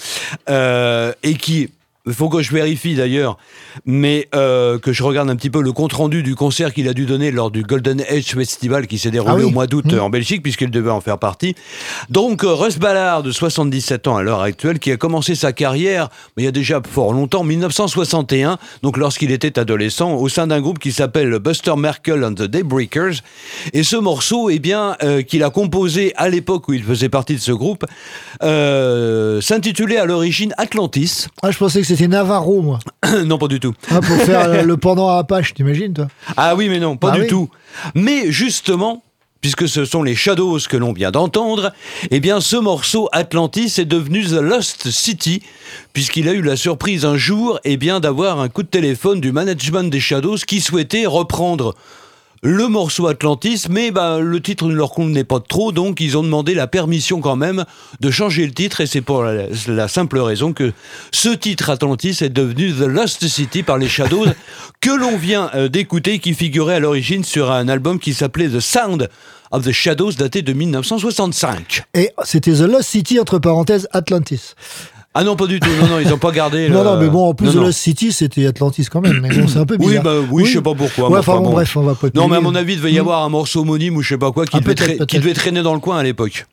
euh, et qui il faut que je vérifie d'ailleurs, mais euh, que je regarde un petit peu le compte-rendu du concert qu'il a dû donner lors du Golden Age Festival qui s'est déroulé
Ah oui.
au mois d'août
Mmh.
euh, en Belgique, puisqu'il devait en faire partie. Donc, euh, Russ Ballard, de 77 ans à l'heure actuelle, qui a commencé sa carrière, mais il y a déjà fort longtemps, 1961, donc lorsqu'il était adolescent, au sein d'un groupe qui s'appelle Buster Merkel and the Daybreakers. Et ce morceau, eh bien, euh, qu'il a composé à l'époque où il faisait partie de ce groupe, euh, s'intitulait à l'origine Atlantis.
Ah, je pensais que c'était Navarro, moi.
non, pas du tout.
Ah, pour faire le- pendant à Apache, t'imagines, toi?
Ah oui, mais non, pas
Ah
du
oui.
tout. Mais justement, puisque ce sont les Shadows que l'on vient d'entendre, eh bien ce morceau Atlantis est devenu The Lost City, puisqu'il a eu la surprise un jour eh bien d'avoir un coup de téléphone du management des Shadows qui souhaitait reprendre le morceau Atlantis, mais bah, le titre ne leur convenait pas trop, donc ils ont demandé la permission quand même de changer le titre, et c'est pour la, la simple raison que ce titre Atlantis est devenu The Lost City par les Shadows, que l'on vient euh, d'écouter, qui figurait à l'origine sur un album qui s'appelait The Sound of the Shadows, daté de 1965.
Et c'était The Lost City, entre parenthèses, Atlantis.
Ah non, pas du tout, non, non, ils n'ont pas gardé...
Non,
le-
non, mais bon, en plus,
Non, non.
Lost City, c'était Atlantis quand même. Mais bon, c'est un peu
Oui,
bizarre.
bah, oui, je sais pas pourquoi.
Ouais, enfin, bon, bref, on va pas
Non, mais à mon avis, il devait y avoir un morceau homonyme ou je sais pas quoi qui,
Ah,
devait,
peut-être,
tra- qui
peut-être.
devait traîner dans le coin à l'époque.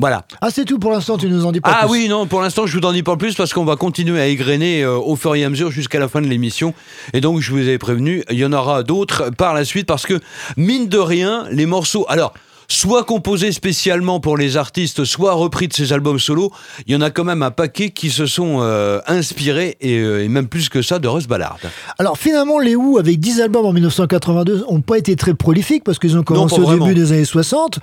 Voilà.
Ah, c'est tout pour l'instant, tu nous en dis pas
Ah
plus.
oui, non, pour l'instant, je vous en dis pas plus parce qu'on va continuer à égrener euh, au fur et à mesure jusqu'à la fin de l'émission. Et donc, je vous avais prévenu, il y en aura d'autres par la suite parce que, mine de rien, les morceaux. Alors. Soit composés spécialement pour les artistes, soit repris de ces albums solo, il y en a quand même un paquet qui se sont euh, inspirés, et, euh, et même plus que ça, de Russ Ballard.
Alors finalement, les Who, avec 10 albums en 1982, n'ont pas été très prolifiques parce qu'ils ont commencé au
vraiment.
début des années 60.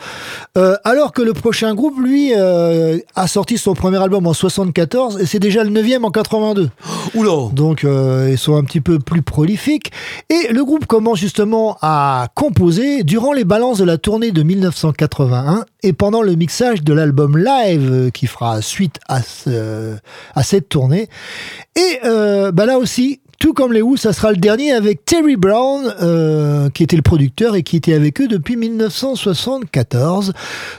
Euh, alors que le prochain groupe, lui, euh, a sorti son premier album en 74 et c'est déjà le 9 en 82.
Oula
Donc ils sont un petit peu plus prolifiques. Et le groupe commence justement à composer durant les balances de la tournée de 1981 et pendant le mixage de l'album live euh, qui fera suite à, ce- à cette tournée. Et euh, bah là aussi, Tout comme les Who, ça sera le dernier avec Terry Brown, euh, qui était le producteur et qui était avec eux depuis 1974.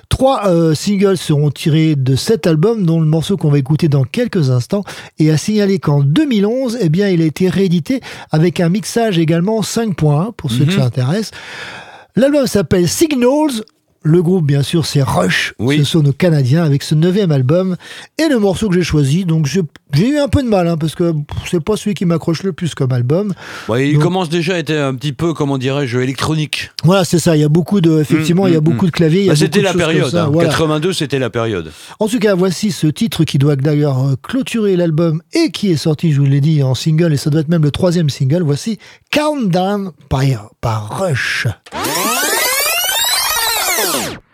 Trois euh, singles seront tirés de cet album, dont le morceau qu'on va écouter dans quelques instants. Et à signaler qu'en 2011, eh bien, il a été réédité avec un mixage également 5.1 pour ceux que
Mhm.
ça intéresse. L'album s'appelle Signals. Le groupe, bien sûr, c'est Rush. Ce sont nos Canadiens avec ce neuvième album et le morceau que j'ai choisi. Donc, j'ai eu un peu de mal hein, parce que c'est pas celui qui m'accroche le plus comme album.
Ouais, il
Donc-
commence déjà à être un petit peu, comment dirais-je, électronique.
Voilà, c'est ça. Il y a beaucoup de, effectivement,
Mm,
il y a
mm,
beaucoup
mm.
de claviers.
Bah, c'était la période. hein.
voilà.
82, c'était la période.
En tout cas, voici ce titre qui doit d'ailleurs euh, clôturer l'album et qui est sorti, je vous l'ai dit, en single et ça doit être même le troisième single. Voici Countdown par, par Rush.
Boom.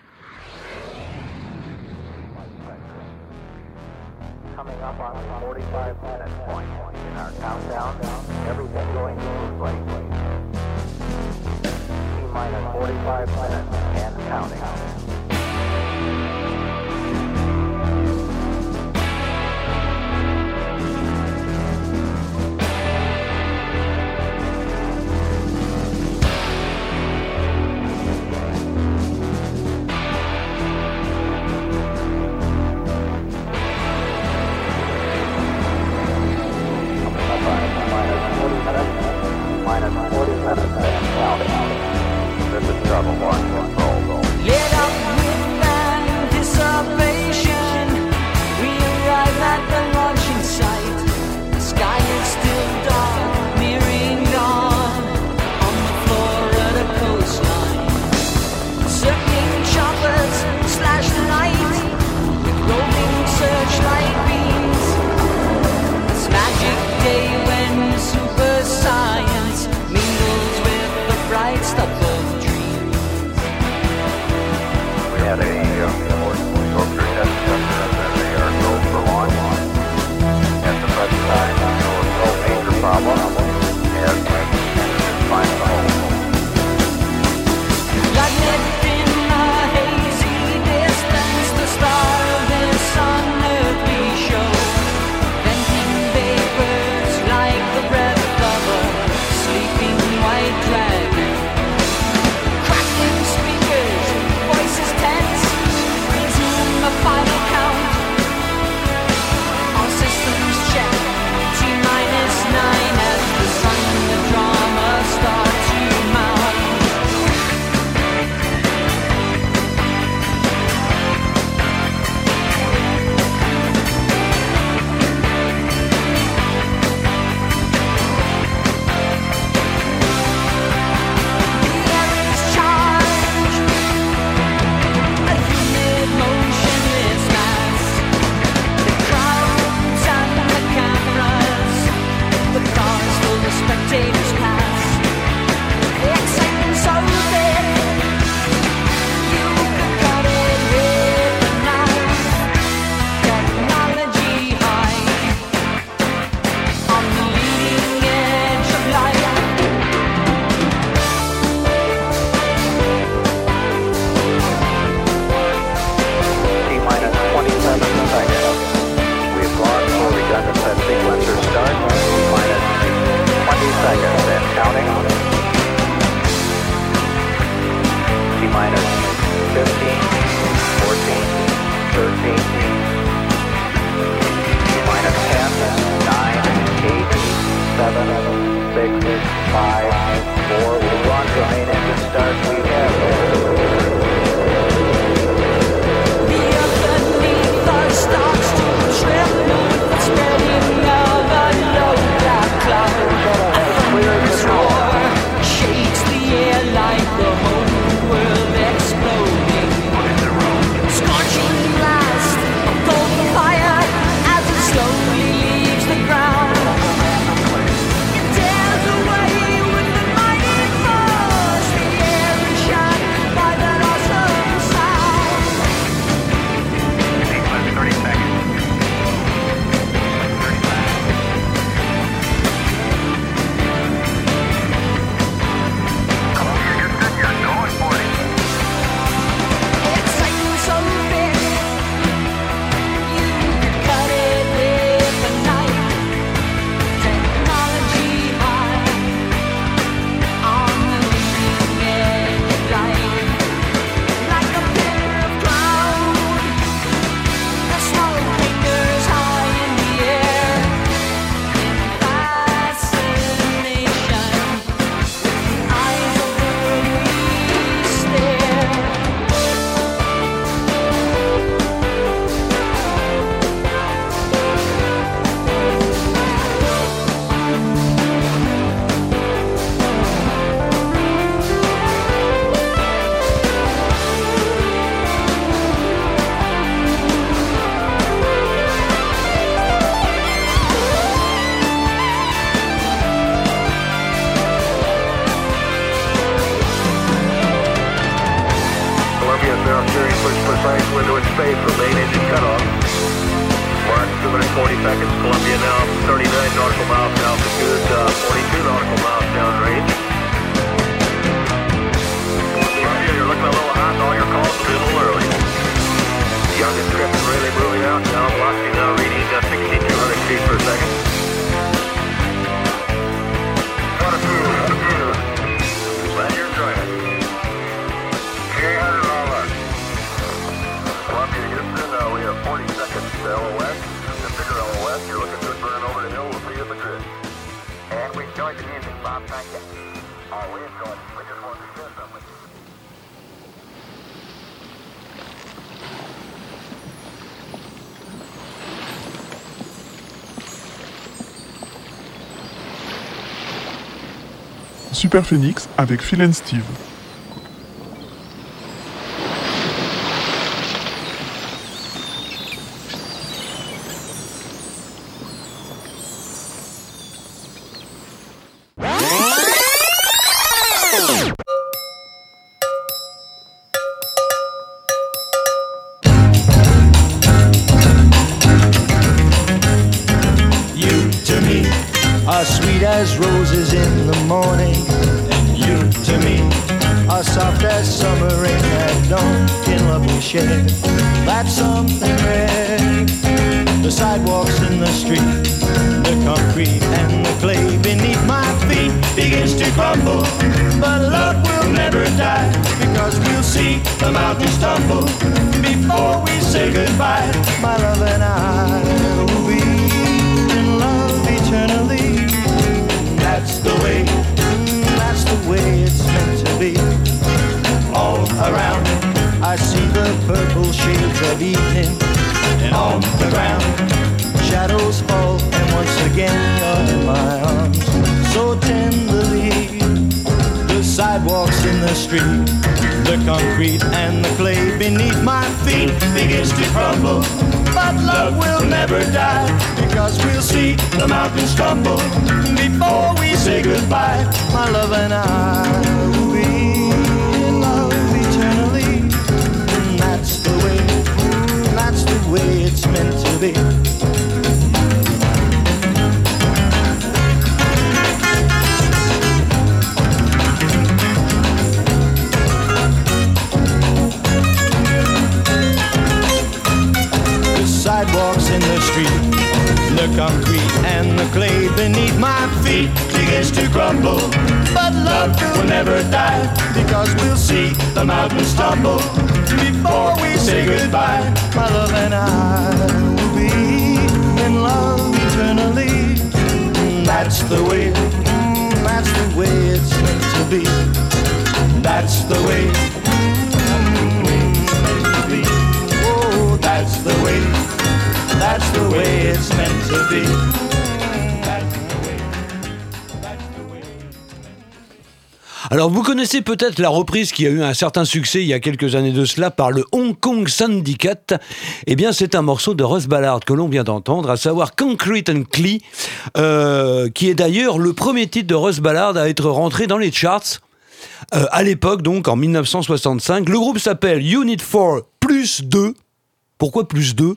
Super Phoenix avec Phil and Steve.
The mountains tumble before we say goodbye. My love and I will be in love eternally. That's the way, that's the way it's meant to be. All around, I see the purple shades of evening, and on the ground, shadows fall, and once again you're in my arms, so tenderly. The sidewalks in the street, the concrete and the clay beneath my feet begins to crumble. But love will never die because we'll see the mountains tumble before we say goodbye. My love and I will be in love eternally. And that's the way, that's the way it's meant to be. Beneath my feet begins to crumble. But love will never die because we'll see the mountains tumble before we say goodbye. My love and I will be in love eternally. That's the way, that's the way it's meant to be. That's the way. meant to be. Oh, that's the way, that's the way it's meant to be.
Alors vous connaissez peut-être la reprise qui a eu un certain succès il y a quelques années de cela par le Hong Kong Syndicate. Eh bien c'est un morceau de Russ Ballard que l'on vient d'entendre, à savoir Concrete and Clee, euh, qui est d'ailleurs le premier titre de Russ Ballard à être rentré dans les charts. Euh, à l'époque, donc en 1965, le groupe s'appelle Unit 4 plus 2. Pourquoi plus 2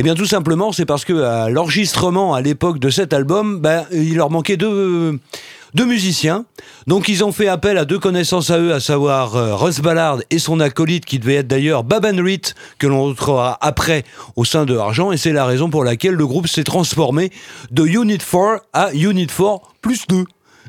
Eh bien tout simplement c'est parce que à l'enregistrement à l'époque de cet album, ben, il leur manquait deux, deux musiciens. Donc ils ont fait appel à deux connaissances à eux, à savoir euh, Russ Ballard et son acolyte qui devait être d'ailleurs Baban Reed, que l'on retrouvera après au sein de Argent. Et c'est la raison pour laquelle le groupe s'est transformé de Unit 4 à Unit 4 plus 2.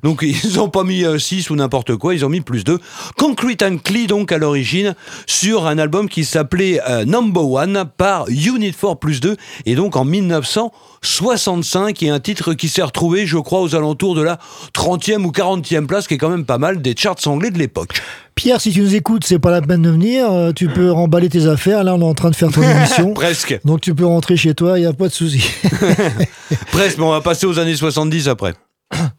Donc ils n'ont pas mis 6 ou n'importe quoi, ils ont mis plus 2. Concrete and Clee donc à l'origine sur un album qui s'appelait euh, Number One par Unit 4 plus 2 et donc en 1965 et un titre qui s'est retrouvé je crois aux alentours de la 30e ou 40e place qui est quand même pas mal des charts anglais de l'époque.
Pierre, si tu nous écoutes, c'est pas la peine de venir. euh, Tu peux remballer tes affaires. Là, on est en train de faire ton émission.
Presque.
Donc, tu peux rentrer chez toi, il n'y a pas de souci.
Presque, mais on va passer aux années 70 après.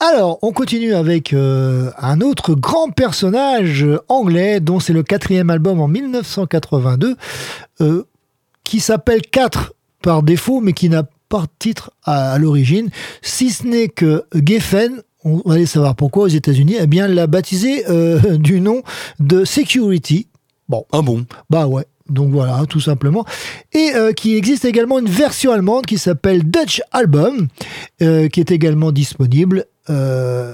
Alors, on continue avec euh, un autre grand personnage anglais, dont c'est le quatrième album en 1982, euh, qui s'appelle 4 par défaut, mais qui n'a pas de titre à, à l'origine, si ce n'est que Geffen, on va aller savoir pourquoi aux États-Unis, eh bien, l'a baptisé euh, du nom de Security.
Bon.
Ah bon?
Bah ouais. Donc voilà, tout simplement. Et euh, qui existe également une version allemande qui s'appelle Dutch Album, euh, qui est également disponible. Euh,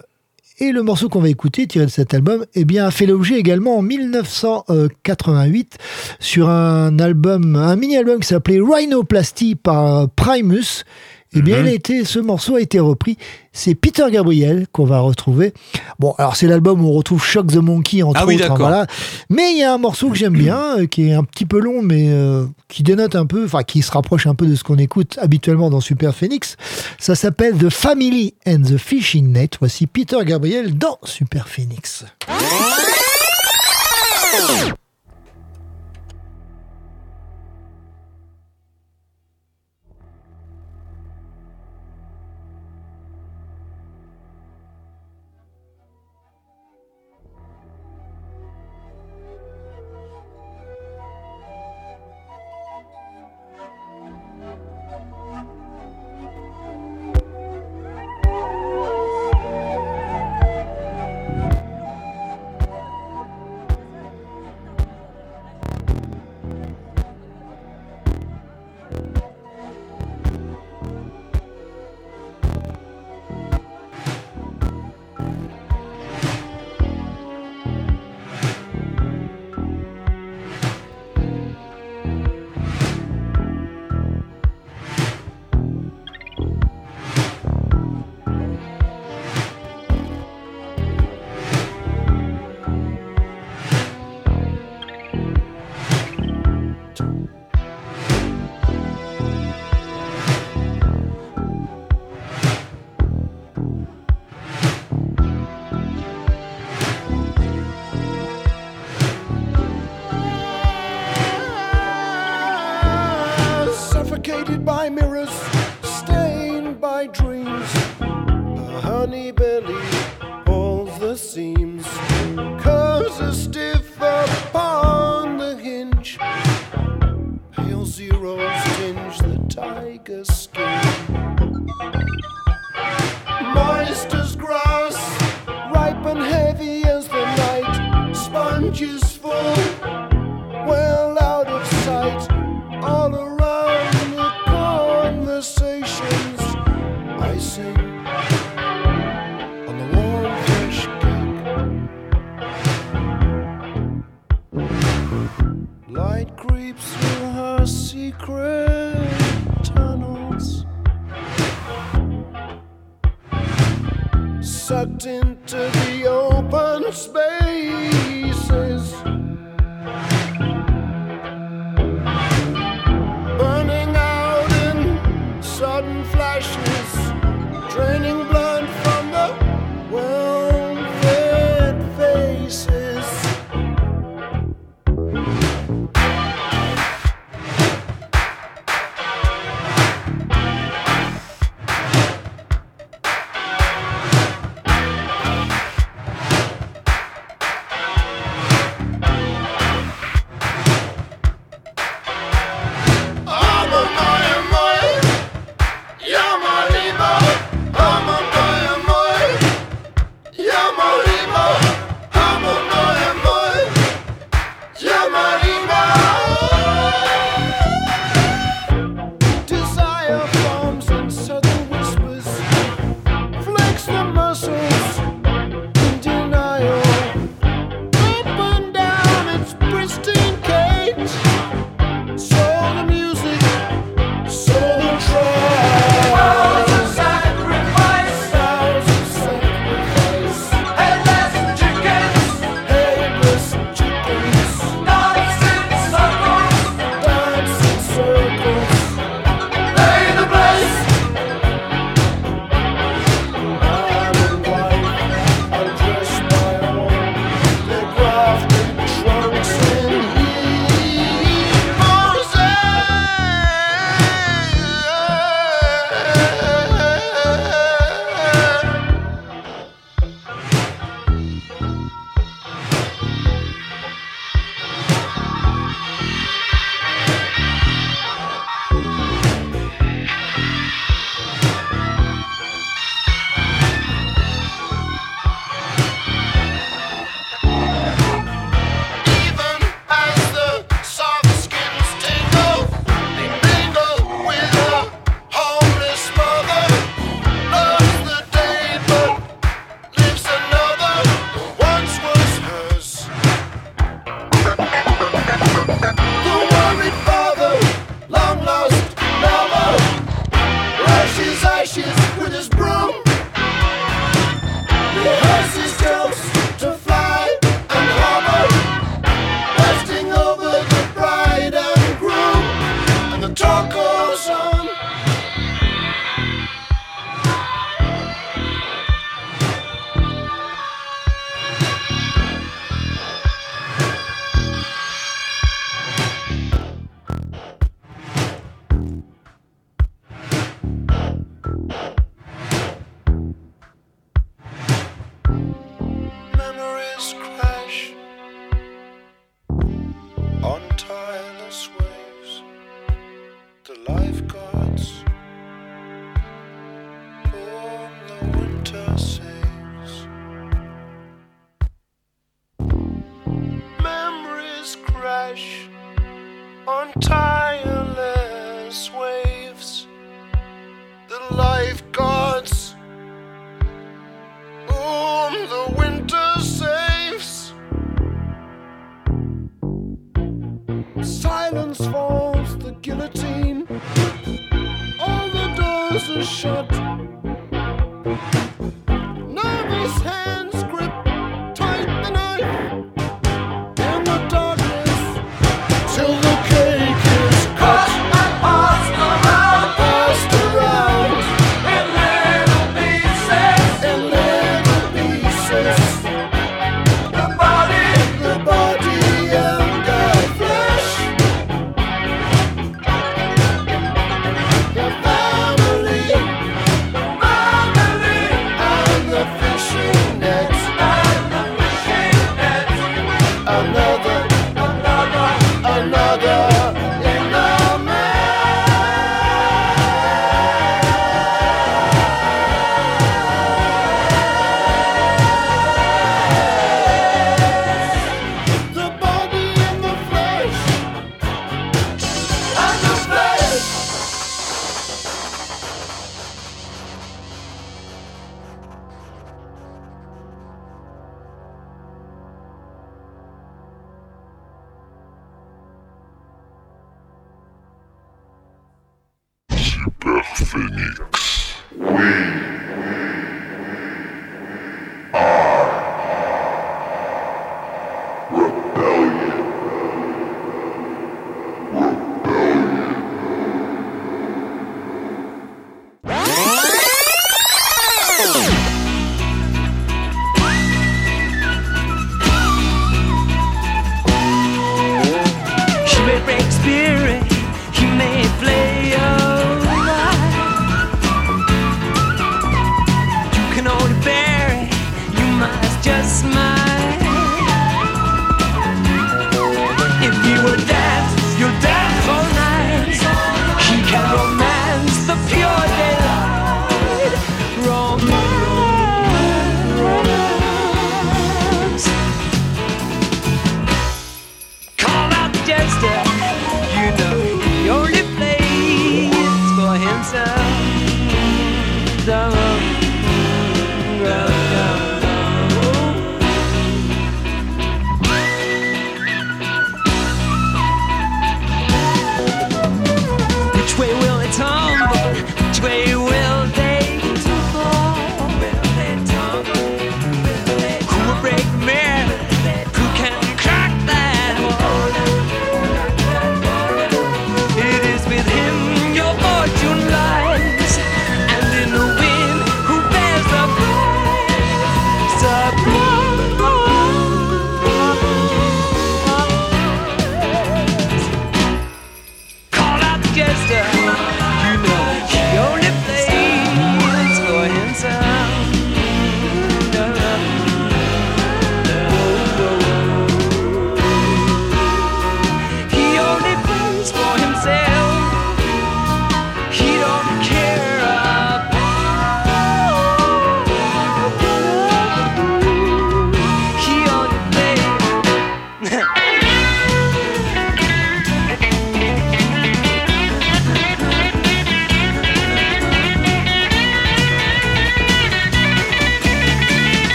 et le morceau qu'on va écouter, tiré de cet album, eh bien, a fait l'objet également en 1988 sur un album, un mini-album qui s'appelait Rhinoplasty par Primus. Eh bien,
Mhm.
il a été, ce morceau a été repris. C'est Peter Gabriel qu'on va retrouver. Bon, alors c'est l'album où on retrouve Shock the Monkey entre
Ah oui,
autres. hein, voilà. Mais il y a un morceau que j'aime bien, euh, qui est un petit peu long, mais euh, qui dénote un peu, enfin qui se rapproche un peu de ce qu'on écoute habituellement dans Super Phoenix. Ça s'appelle The Family and the Fishing Net. Voici Peter Gabriel dans Super Phoenix.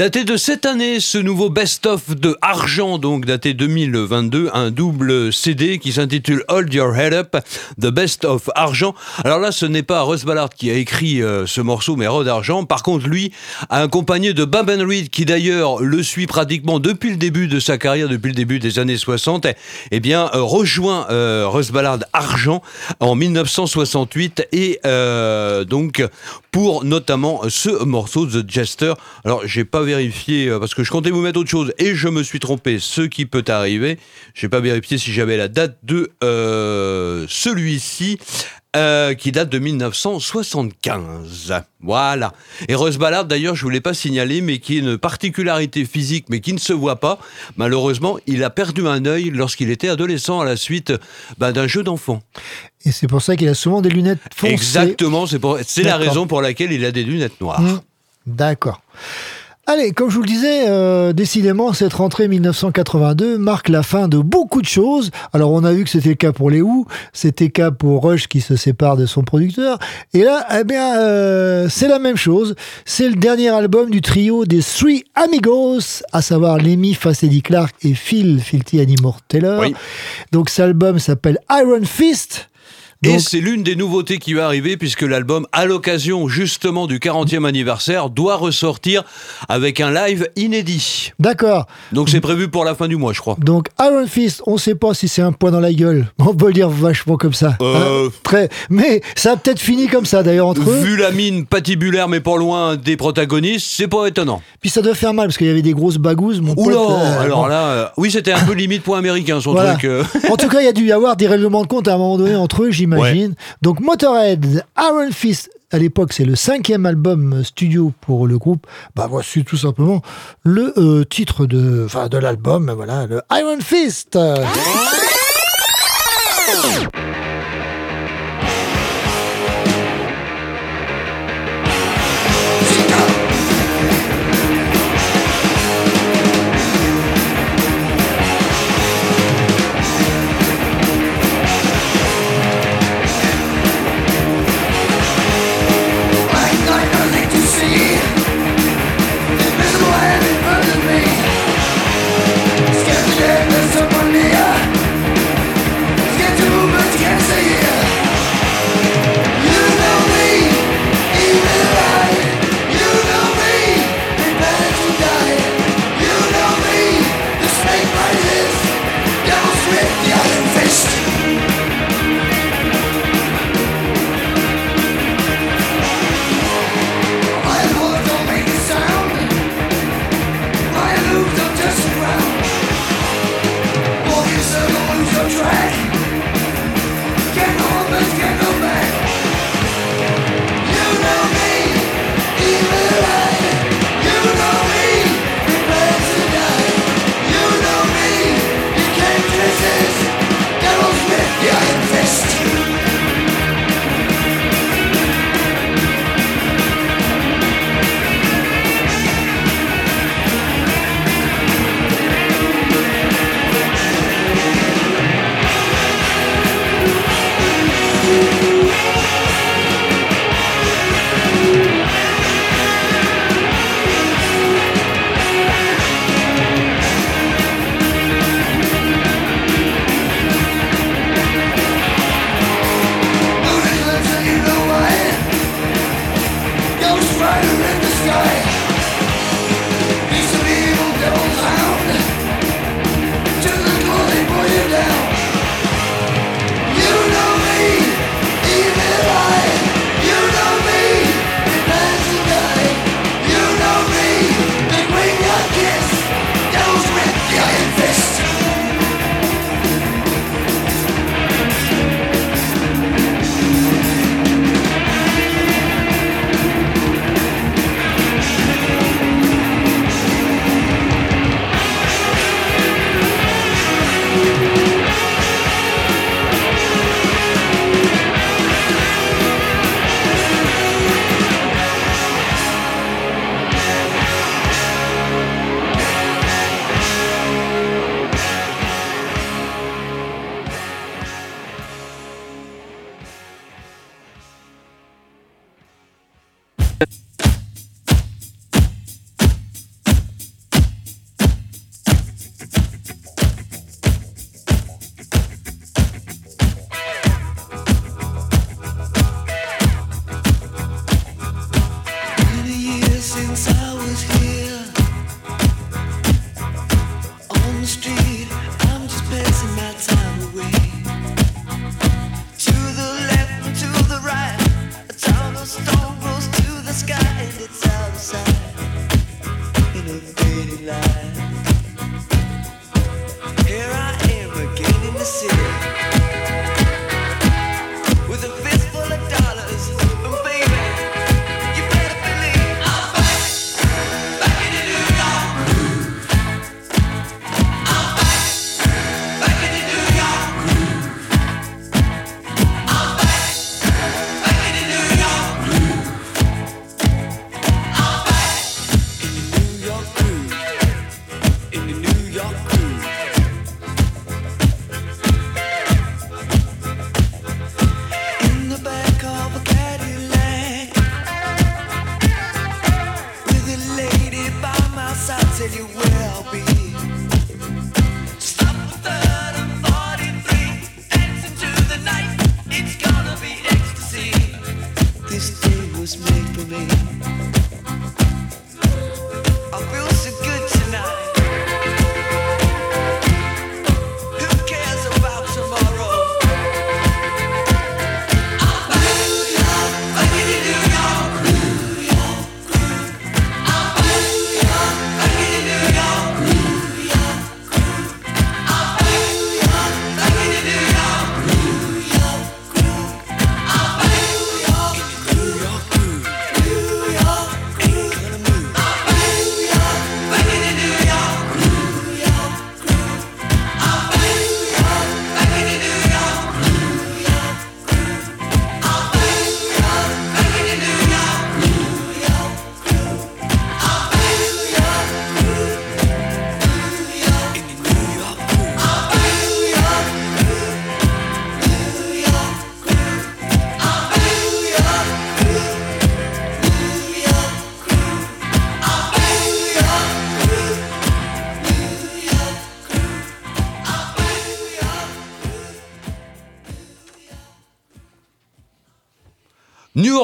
Daté de cette année, ce nouveau best-of de Argent, donc daté 2022, un double CD qui s'intitule Hold Your Head Up, The Best of Argent. Alors là, ce n'est pas Russ Ballard qui a écrit euh, ce morceau, mais Rod Argent. Par contre, lui accompagné de Bam Reed, qui d'ailleurs le suit pratiquement depuis le début de sa carrière, depuis le début des années 60, eh bien, euh, rejoint euh, Russ Ballard Argent en 1968 et euh, donc pour notamment ce morceau The Jester. Alors, j'ai pas vérifié euh, parce que je comptais vous mettre autre chose et je me suis trompé. Ce qui peut arriver, j'ai pas vérifié si j'avais la date de euh, celui-ci. euh, qui date de 1975. Voilà. Et Russ Ballard, d'ailleurs, je ne voulais pas signaler, mais qui est une particularité physique, mais qui ne se voit pas. Malheureusement, il a perdu un œil lorsqu'il était adolescent à la suite ben, d'un jeu d'enfant.
Et c'est pour ça qu'il a souvent des lunettes foncées.
Exactement, c'est la raison pour laquelle il a des lunettes noires.
Mmh. D'accord. Allez, comme je vous le disais, euh, décidément, cette rentrée 1982 marque la fin de beaucoup de choses. Alors, on a vu que c'était le cas pour les Who, c'était le cas pour Rush qui se sépare de son producteur. Et là, eh bien, euh, c'est la même chose. C'est le dernier album du trio des Three Amigos, à savoir Lemmy, Fass Eddie Clark et Phil Filthy Anymore Taylor.
Oui.
Donc, cet album s'appelle Iron Fist.
Et c'est l'une des nouveautés qui va arriver puisque l'album, à l'occasion justement du 40e anniversaire, doit ressortir avec un live inédit.
D'accord.
Donc c'est prévu pour la fin du mois, je crois.
Donc Iron Fist, on sait pas si c'est un point dans la gueule. On peut le dire vachement comme ça.
Euh,
Hein, très. Mais ça a peut-être fini comme ça d'ailleurs entre eux.
Vu la mine patibulaire mais pas loin des protagonistes, c'est pas étonnant.
Puis ça doit faire mal parce qu'il y avait des grosses bagouses. Mon
Oula,
pote, euh,
alors
bon.
là, euh, oui c'était un peu limite point américain son
Voilà.
truc. euh.
en tout cas, il y a dû y avoir des règlements de compte à un moment donné entre eux, j'imagine. Donc Motorhead, Iron Fist. À l'époque, c'est le cinquième album studio pour le groupe. Bah voici tout simplement le euh, titre de, de l'album. Voilà, le Iron Fist.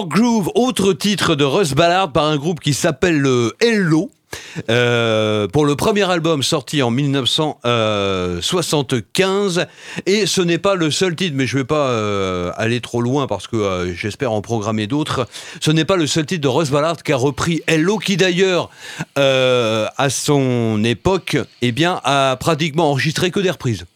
Groove, autre titre de Russ Ballard par un groupe qui s'appelle le Hello. euh, pour le premier album sorti en 1975 et ce n'est pas le seul titre mais je vais pas euh, aller trop loin parce que euh, j'espère en programmer d'autres ce n'est pas le seul titre de Russ Ballard qui a repris Hello qui d'ailleurs à son époque eh a pratiquement enregistré que des reprises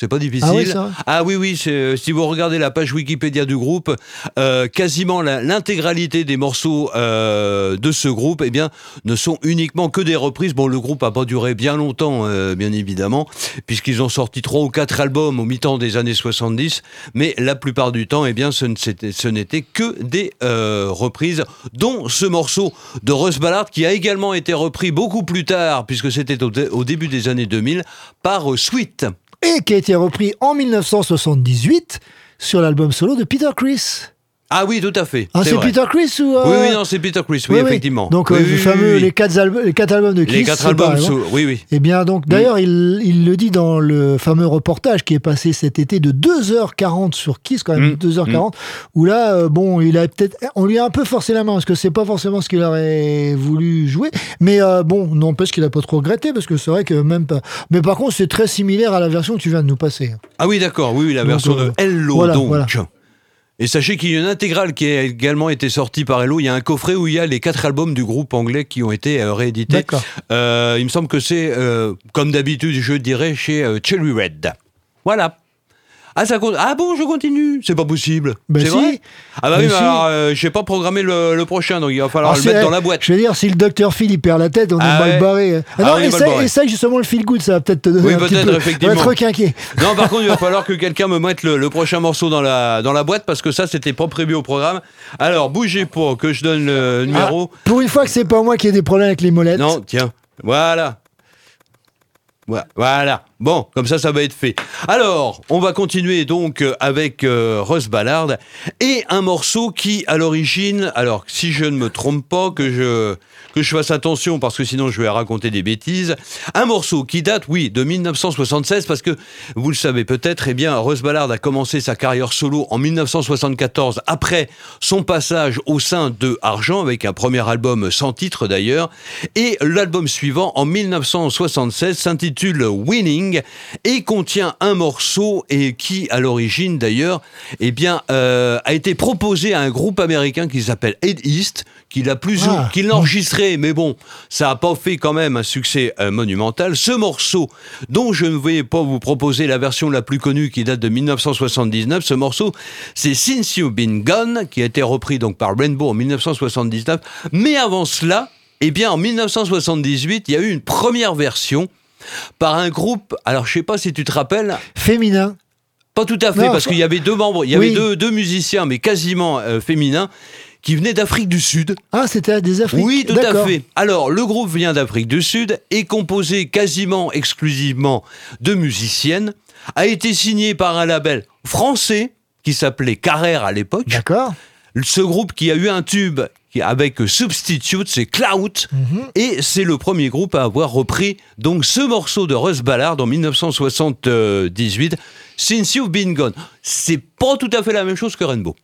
c'est pas difficile.
Ah oui, ça
Ah oui, oui, euh, si vous regardez la page Wikipédia du groupe, euh, quasiment l'intégralité des morceaux euh, de ce groupe, eh bien, ne sont uniquement que des reprises. Bon, le groupe a pas duré bien longtemps, bien évidemment, puisqu'ils ont sorti trois ou quatre albums au mi-temps des années 70, mais la plupart du temps, eh bien, ce n'était que des reprises, dont ce morceau de Russ Ballard, qui a également été repris beaucoup plus tard, puisque c'était au, dé- au début des années 2000, par Sweet.
Et qui a été repris en 1978 sur l'album solo de Peter Chris.
Ah oui, tout à fait.
Ah, c'est. Peter Chris ou euh,
Oui, oui, non, c'est Peter Chris, oui,
oui, oui.
effectivement.
Donc,
Oui,
euh,
oui,
le fameux. Les, quatre albums, les quatre albums de Kiss.
Les quatre albums, sous- oui, oui.
Eh bien, donc, d'ailleurs, il, il le dit dans le fameux reportage qui est passé cet été de 2h40 sur Kiss, quand même,
Mm,
2h40, où là, euh, bon, il a peut-être, on lui a un peu forcé la main, parce que c'est pas forcément ce qu'il aurait voulu jouer, mais euh, bon, n'empêche qu'il a pas trop regretté, parce que c'est vrai que même pas. Mais par contre, c'est très similaire à la version que tu viens de nous passer.
Ah oui, d'accord, oui, la
Donc,
version
euh,
de Hello,
voilà,
donc.
voilà.
Et sachez qu'il y a une intégrale qui a également été sortie par Hello. Il y a un coffret où il y a les quatre albums du groupe anglais qui ont été euh, réédités.
D'accord.
Euh, il me semble que c'est, euh, comme d'habitude, je dirais, chez euh, Cherry Red. Voilà. Ah, ça compte. Ah bon, je continue. C'est pas possible.
Ben
c'est
si.
vrai Ah bah
Ben
oui, mais
si.
alors, euh, j'ai pas programmé le, le prochain, donc il va falloir
Alors,
le mettre dans la boîte.
Je veux dire, si le docteur Phil il perd la tête, on
Ah
est mal
ouais.
barré. Ah,
Ah,
non,
est mal
essaye,
barré.
essaye justement le feel good, ça va peut-être te donner
Oui,
un petit
peut-être,
peu.
effectivement.
On va te.
Non, par contre, il va falloir que quelqu'un me mette le, le prochain morceau dans la, dans la boîte parce que ça, c'était pas prévu au programme. Alors, bougez pas que je donne le numéro.
Ah, pour une fois que c'est pas moi qui ai des problèmes avec les molettes.
Non, tiens, voilà. Voi- Voilà. Bon, comme ça, ça va être fait. Alors, on va continuer donc euh, avec euh, Russ Ballard et un morceau qui, à l'origine, alors si je ne me trompe pas, que je que je fasse attention parce que sinon je vais raconter des bêtises, un morceau qui date, oui, de 1976 parce que vous le savez peut-être, eh bien, Russ Ballard a commencé sa carrière solo en 1974 après son passage au sein de Argent avec un premier album sans titre d'ailleurs et l'album suivant en 1976 s'intitule Winning et contient un morceau et qui à l'origine d'ailleurs eh bien euh, a été proposé à un groupe américain qui s'appelle Head East qu'il a plus ou-
Ah.
qu'il l'a enregistré. Mais bon ça a pas fait quand même un succès euh, monumental. Ce morceau dont je ne vais pas vous proposer la version la plus connue qui date de 1979 ce morceau c'est Since You've Been Gone qui a été repris donc par Rainbow en 1979 mais avant cela eh bien, en 1978, il y a eu une première version par un groupe. Alors, je sais pas si tu te rappelles.
Féminin.
Pas tout à fait,
Non,
parce qu'il y avait deux membres, il y
Oui.
avait deux, deux musiciens, mais quasiment euh, féminins, qui venait d'Afrique du Sud.
Ah, c'était des Afriques.
Oui, tout à fait. Alors, le groupe vient d'Afrique du Sud, est composé quasiment exclusivement de musiciennes, a été signé par un label français qui s'appelait Carrère à l'époque.
D'accord.
Ce groupe qui a eu un tube qui- avec Substitute, c'est Clout,
Mhm.
et c'est le premier groupe à avoir repris donc ce morceau de Russ Ballard en 1978, Since You've Been Gone. C'est pas tout à fait la même chose que Rainbow.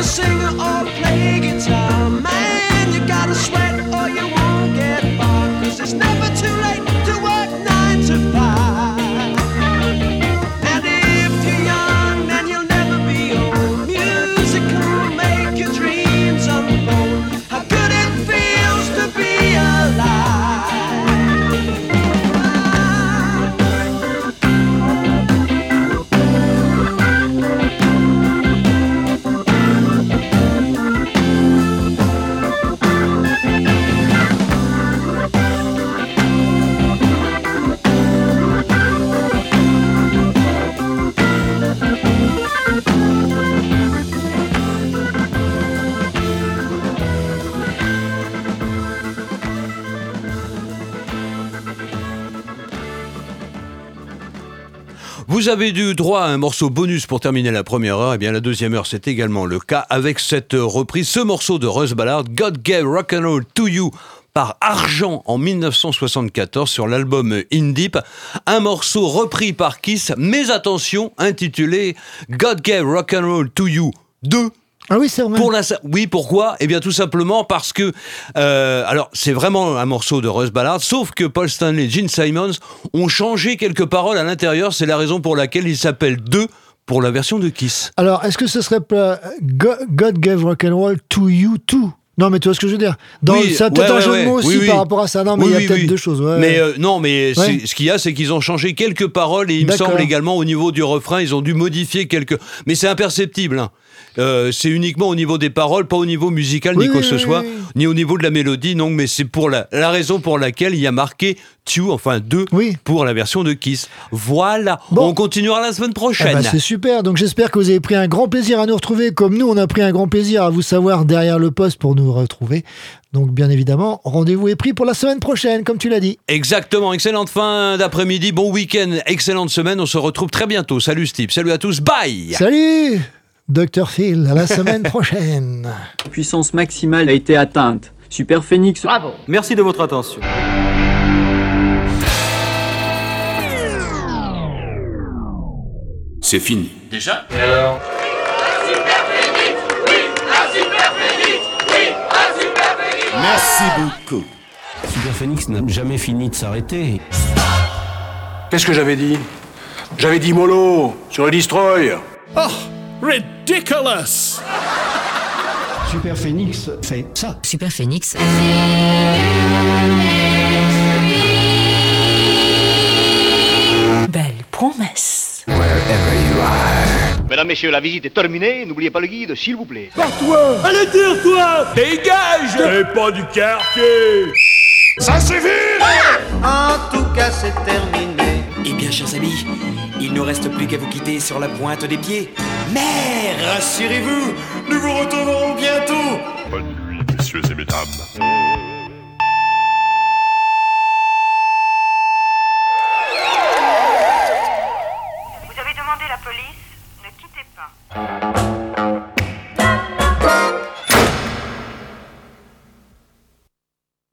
a singer or play guitar. Man, you gotta sweat or you won't get far. Cause
it's never too late.
Vous avez eu droit à un morceau bonus pour terminer la première heure. Et bien la deuxième heure, c'est également le cas avec cette reprise, ce morceau de Russ Ballard, God Gave Rock and Roll to You par Argent en 1974 sur l'album In Deep, un morceau repris par Kiss, mais attention, intitulé God Gave Rock and Roll to You 2
Ah oui, c'est vrai.
pour la, oui, pourquoi? Eh bien, tout simplement parce que, euh, alors, c'est vraiment un morceau de Russ Ballard, sauf que Paul Stanley et Gene Simons ont changé quelques paroles à l'intérieur. C'est la raison pour laquelle il s'appelle 2 pour la version de Kiss.
Alors, est-ce que ce serait pas Go- God gave rock and roll to you too? Non, mais tu vois ce que je veux dire? Dans,
Oui,
Ça peut-être
ouais,
un jeu
ouais,
de mots aussi
Oui,
par rapport à ça. Non, mais il y a peut-être deux choses. ouais.
Mais euh, non, mais ce qu'il y a, c'est qu'ils ont changé quelques paroles et il me semble également au niveau du refrain, ils ont dû modifier quelques. Mais c'est imperceptible. hein. Euh, c'est uniquement au niveau des paroles, pas au niveau musical
Oui,
ni quoi que ce soit, ni au niveau de la mélodie. Non, mais c'est pour la, la raison pour laquelle il y a marqué two, enfin deux, pour la version de Kiss. Voilà. On continuera la semaine
Ah
prochaine.
bah, c'est super, donc j'espère que vous avez pris un grand plaisir à nous retrouver, comme nous on a pris un grand plaisir à vous savoir derrière le poste pour nous retrouver. Donc bien évidemment, rendez-vous est pris pour la semaine prochaine, comme tu l'as dit.
Exactement, excellente fin d'après-midi, bon week-end, excellente semaine, on se retrouve très bientôt. Salut Steve, salut à tous, bye
Salut Dr Phil, à la semaine prochaine.
Puissance maximale a été atteinte. Super Phoenix. Bravo. Merci de votre attention.
C'est fini.
Déjà
Merci beaucoup.
Super Phoenix n'a jamais fini de s'arrêter.
Qu'est-ce que j'avais dit? J'avais dit mollo sur le destroy.
Oh, ridiculous Super Phoenix fait ça.
Super Phoenix.
Belle promesse.
Mesdames, Messieurs, la visite est terminée. N'oubliez pas le guide, s'il vous plaît.
Toi Allez dire toi Dégage T'es pas du quartier Ça suffit
En tout cas, c'est terminé.
Bien, chers amis, il ne reste plus qu'à vous quitter sur la pointe des pieds. Mais rassurez-vous, nous vous retrouverons bientôt.
Bonne nuit, messieurs et mesdames.
Vous avez demandé la police Ne quittez pas.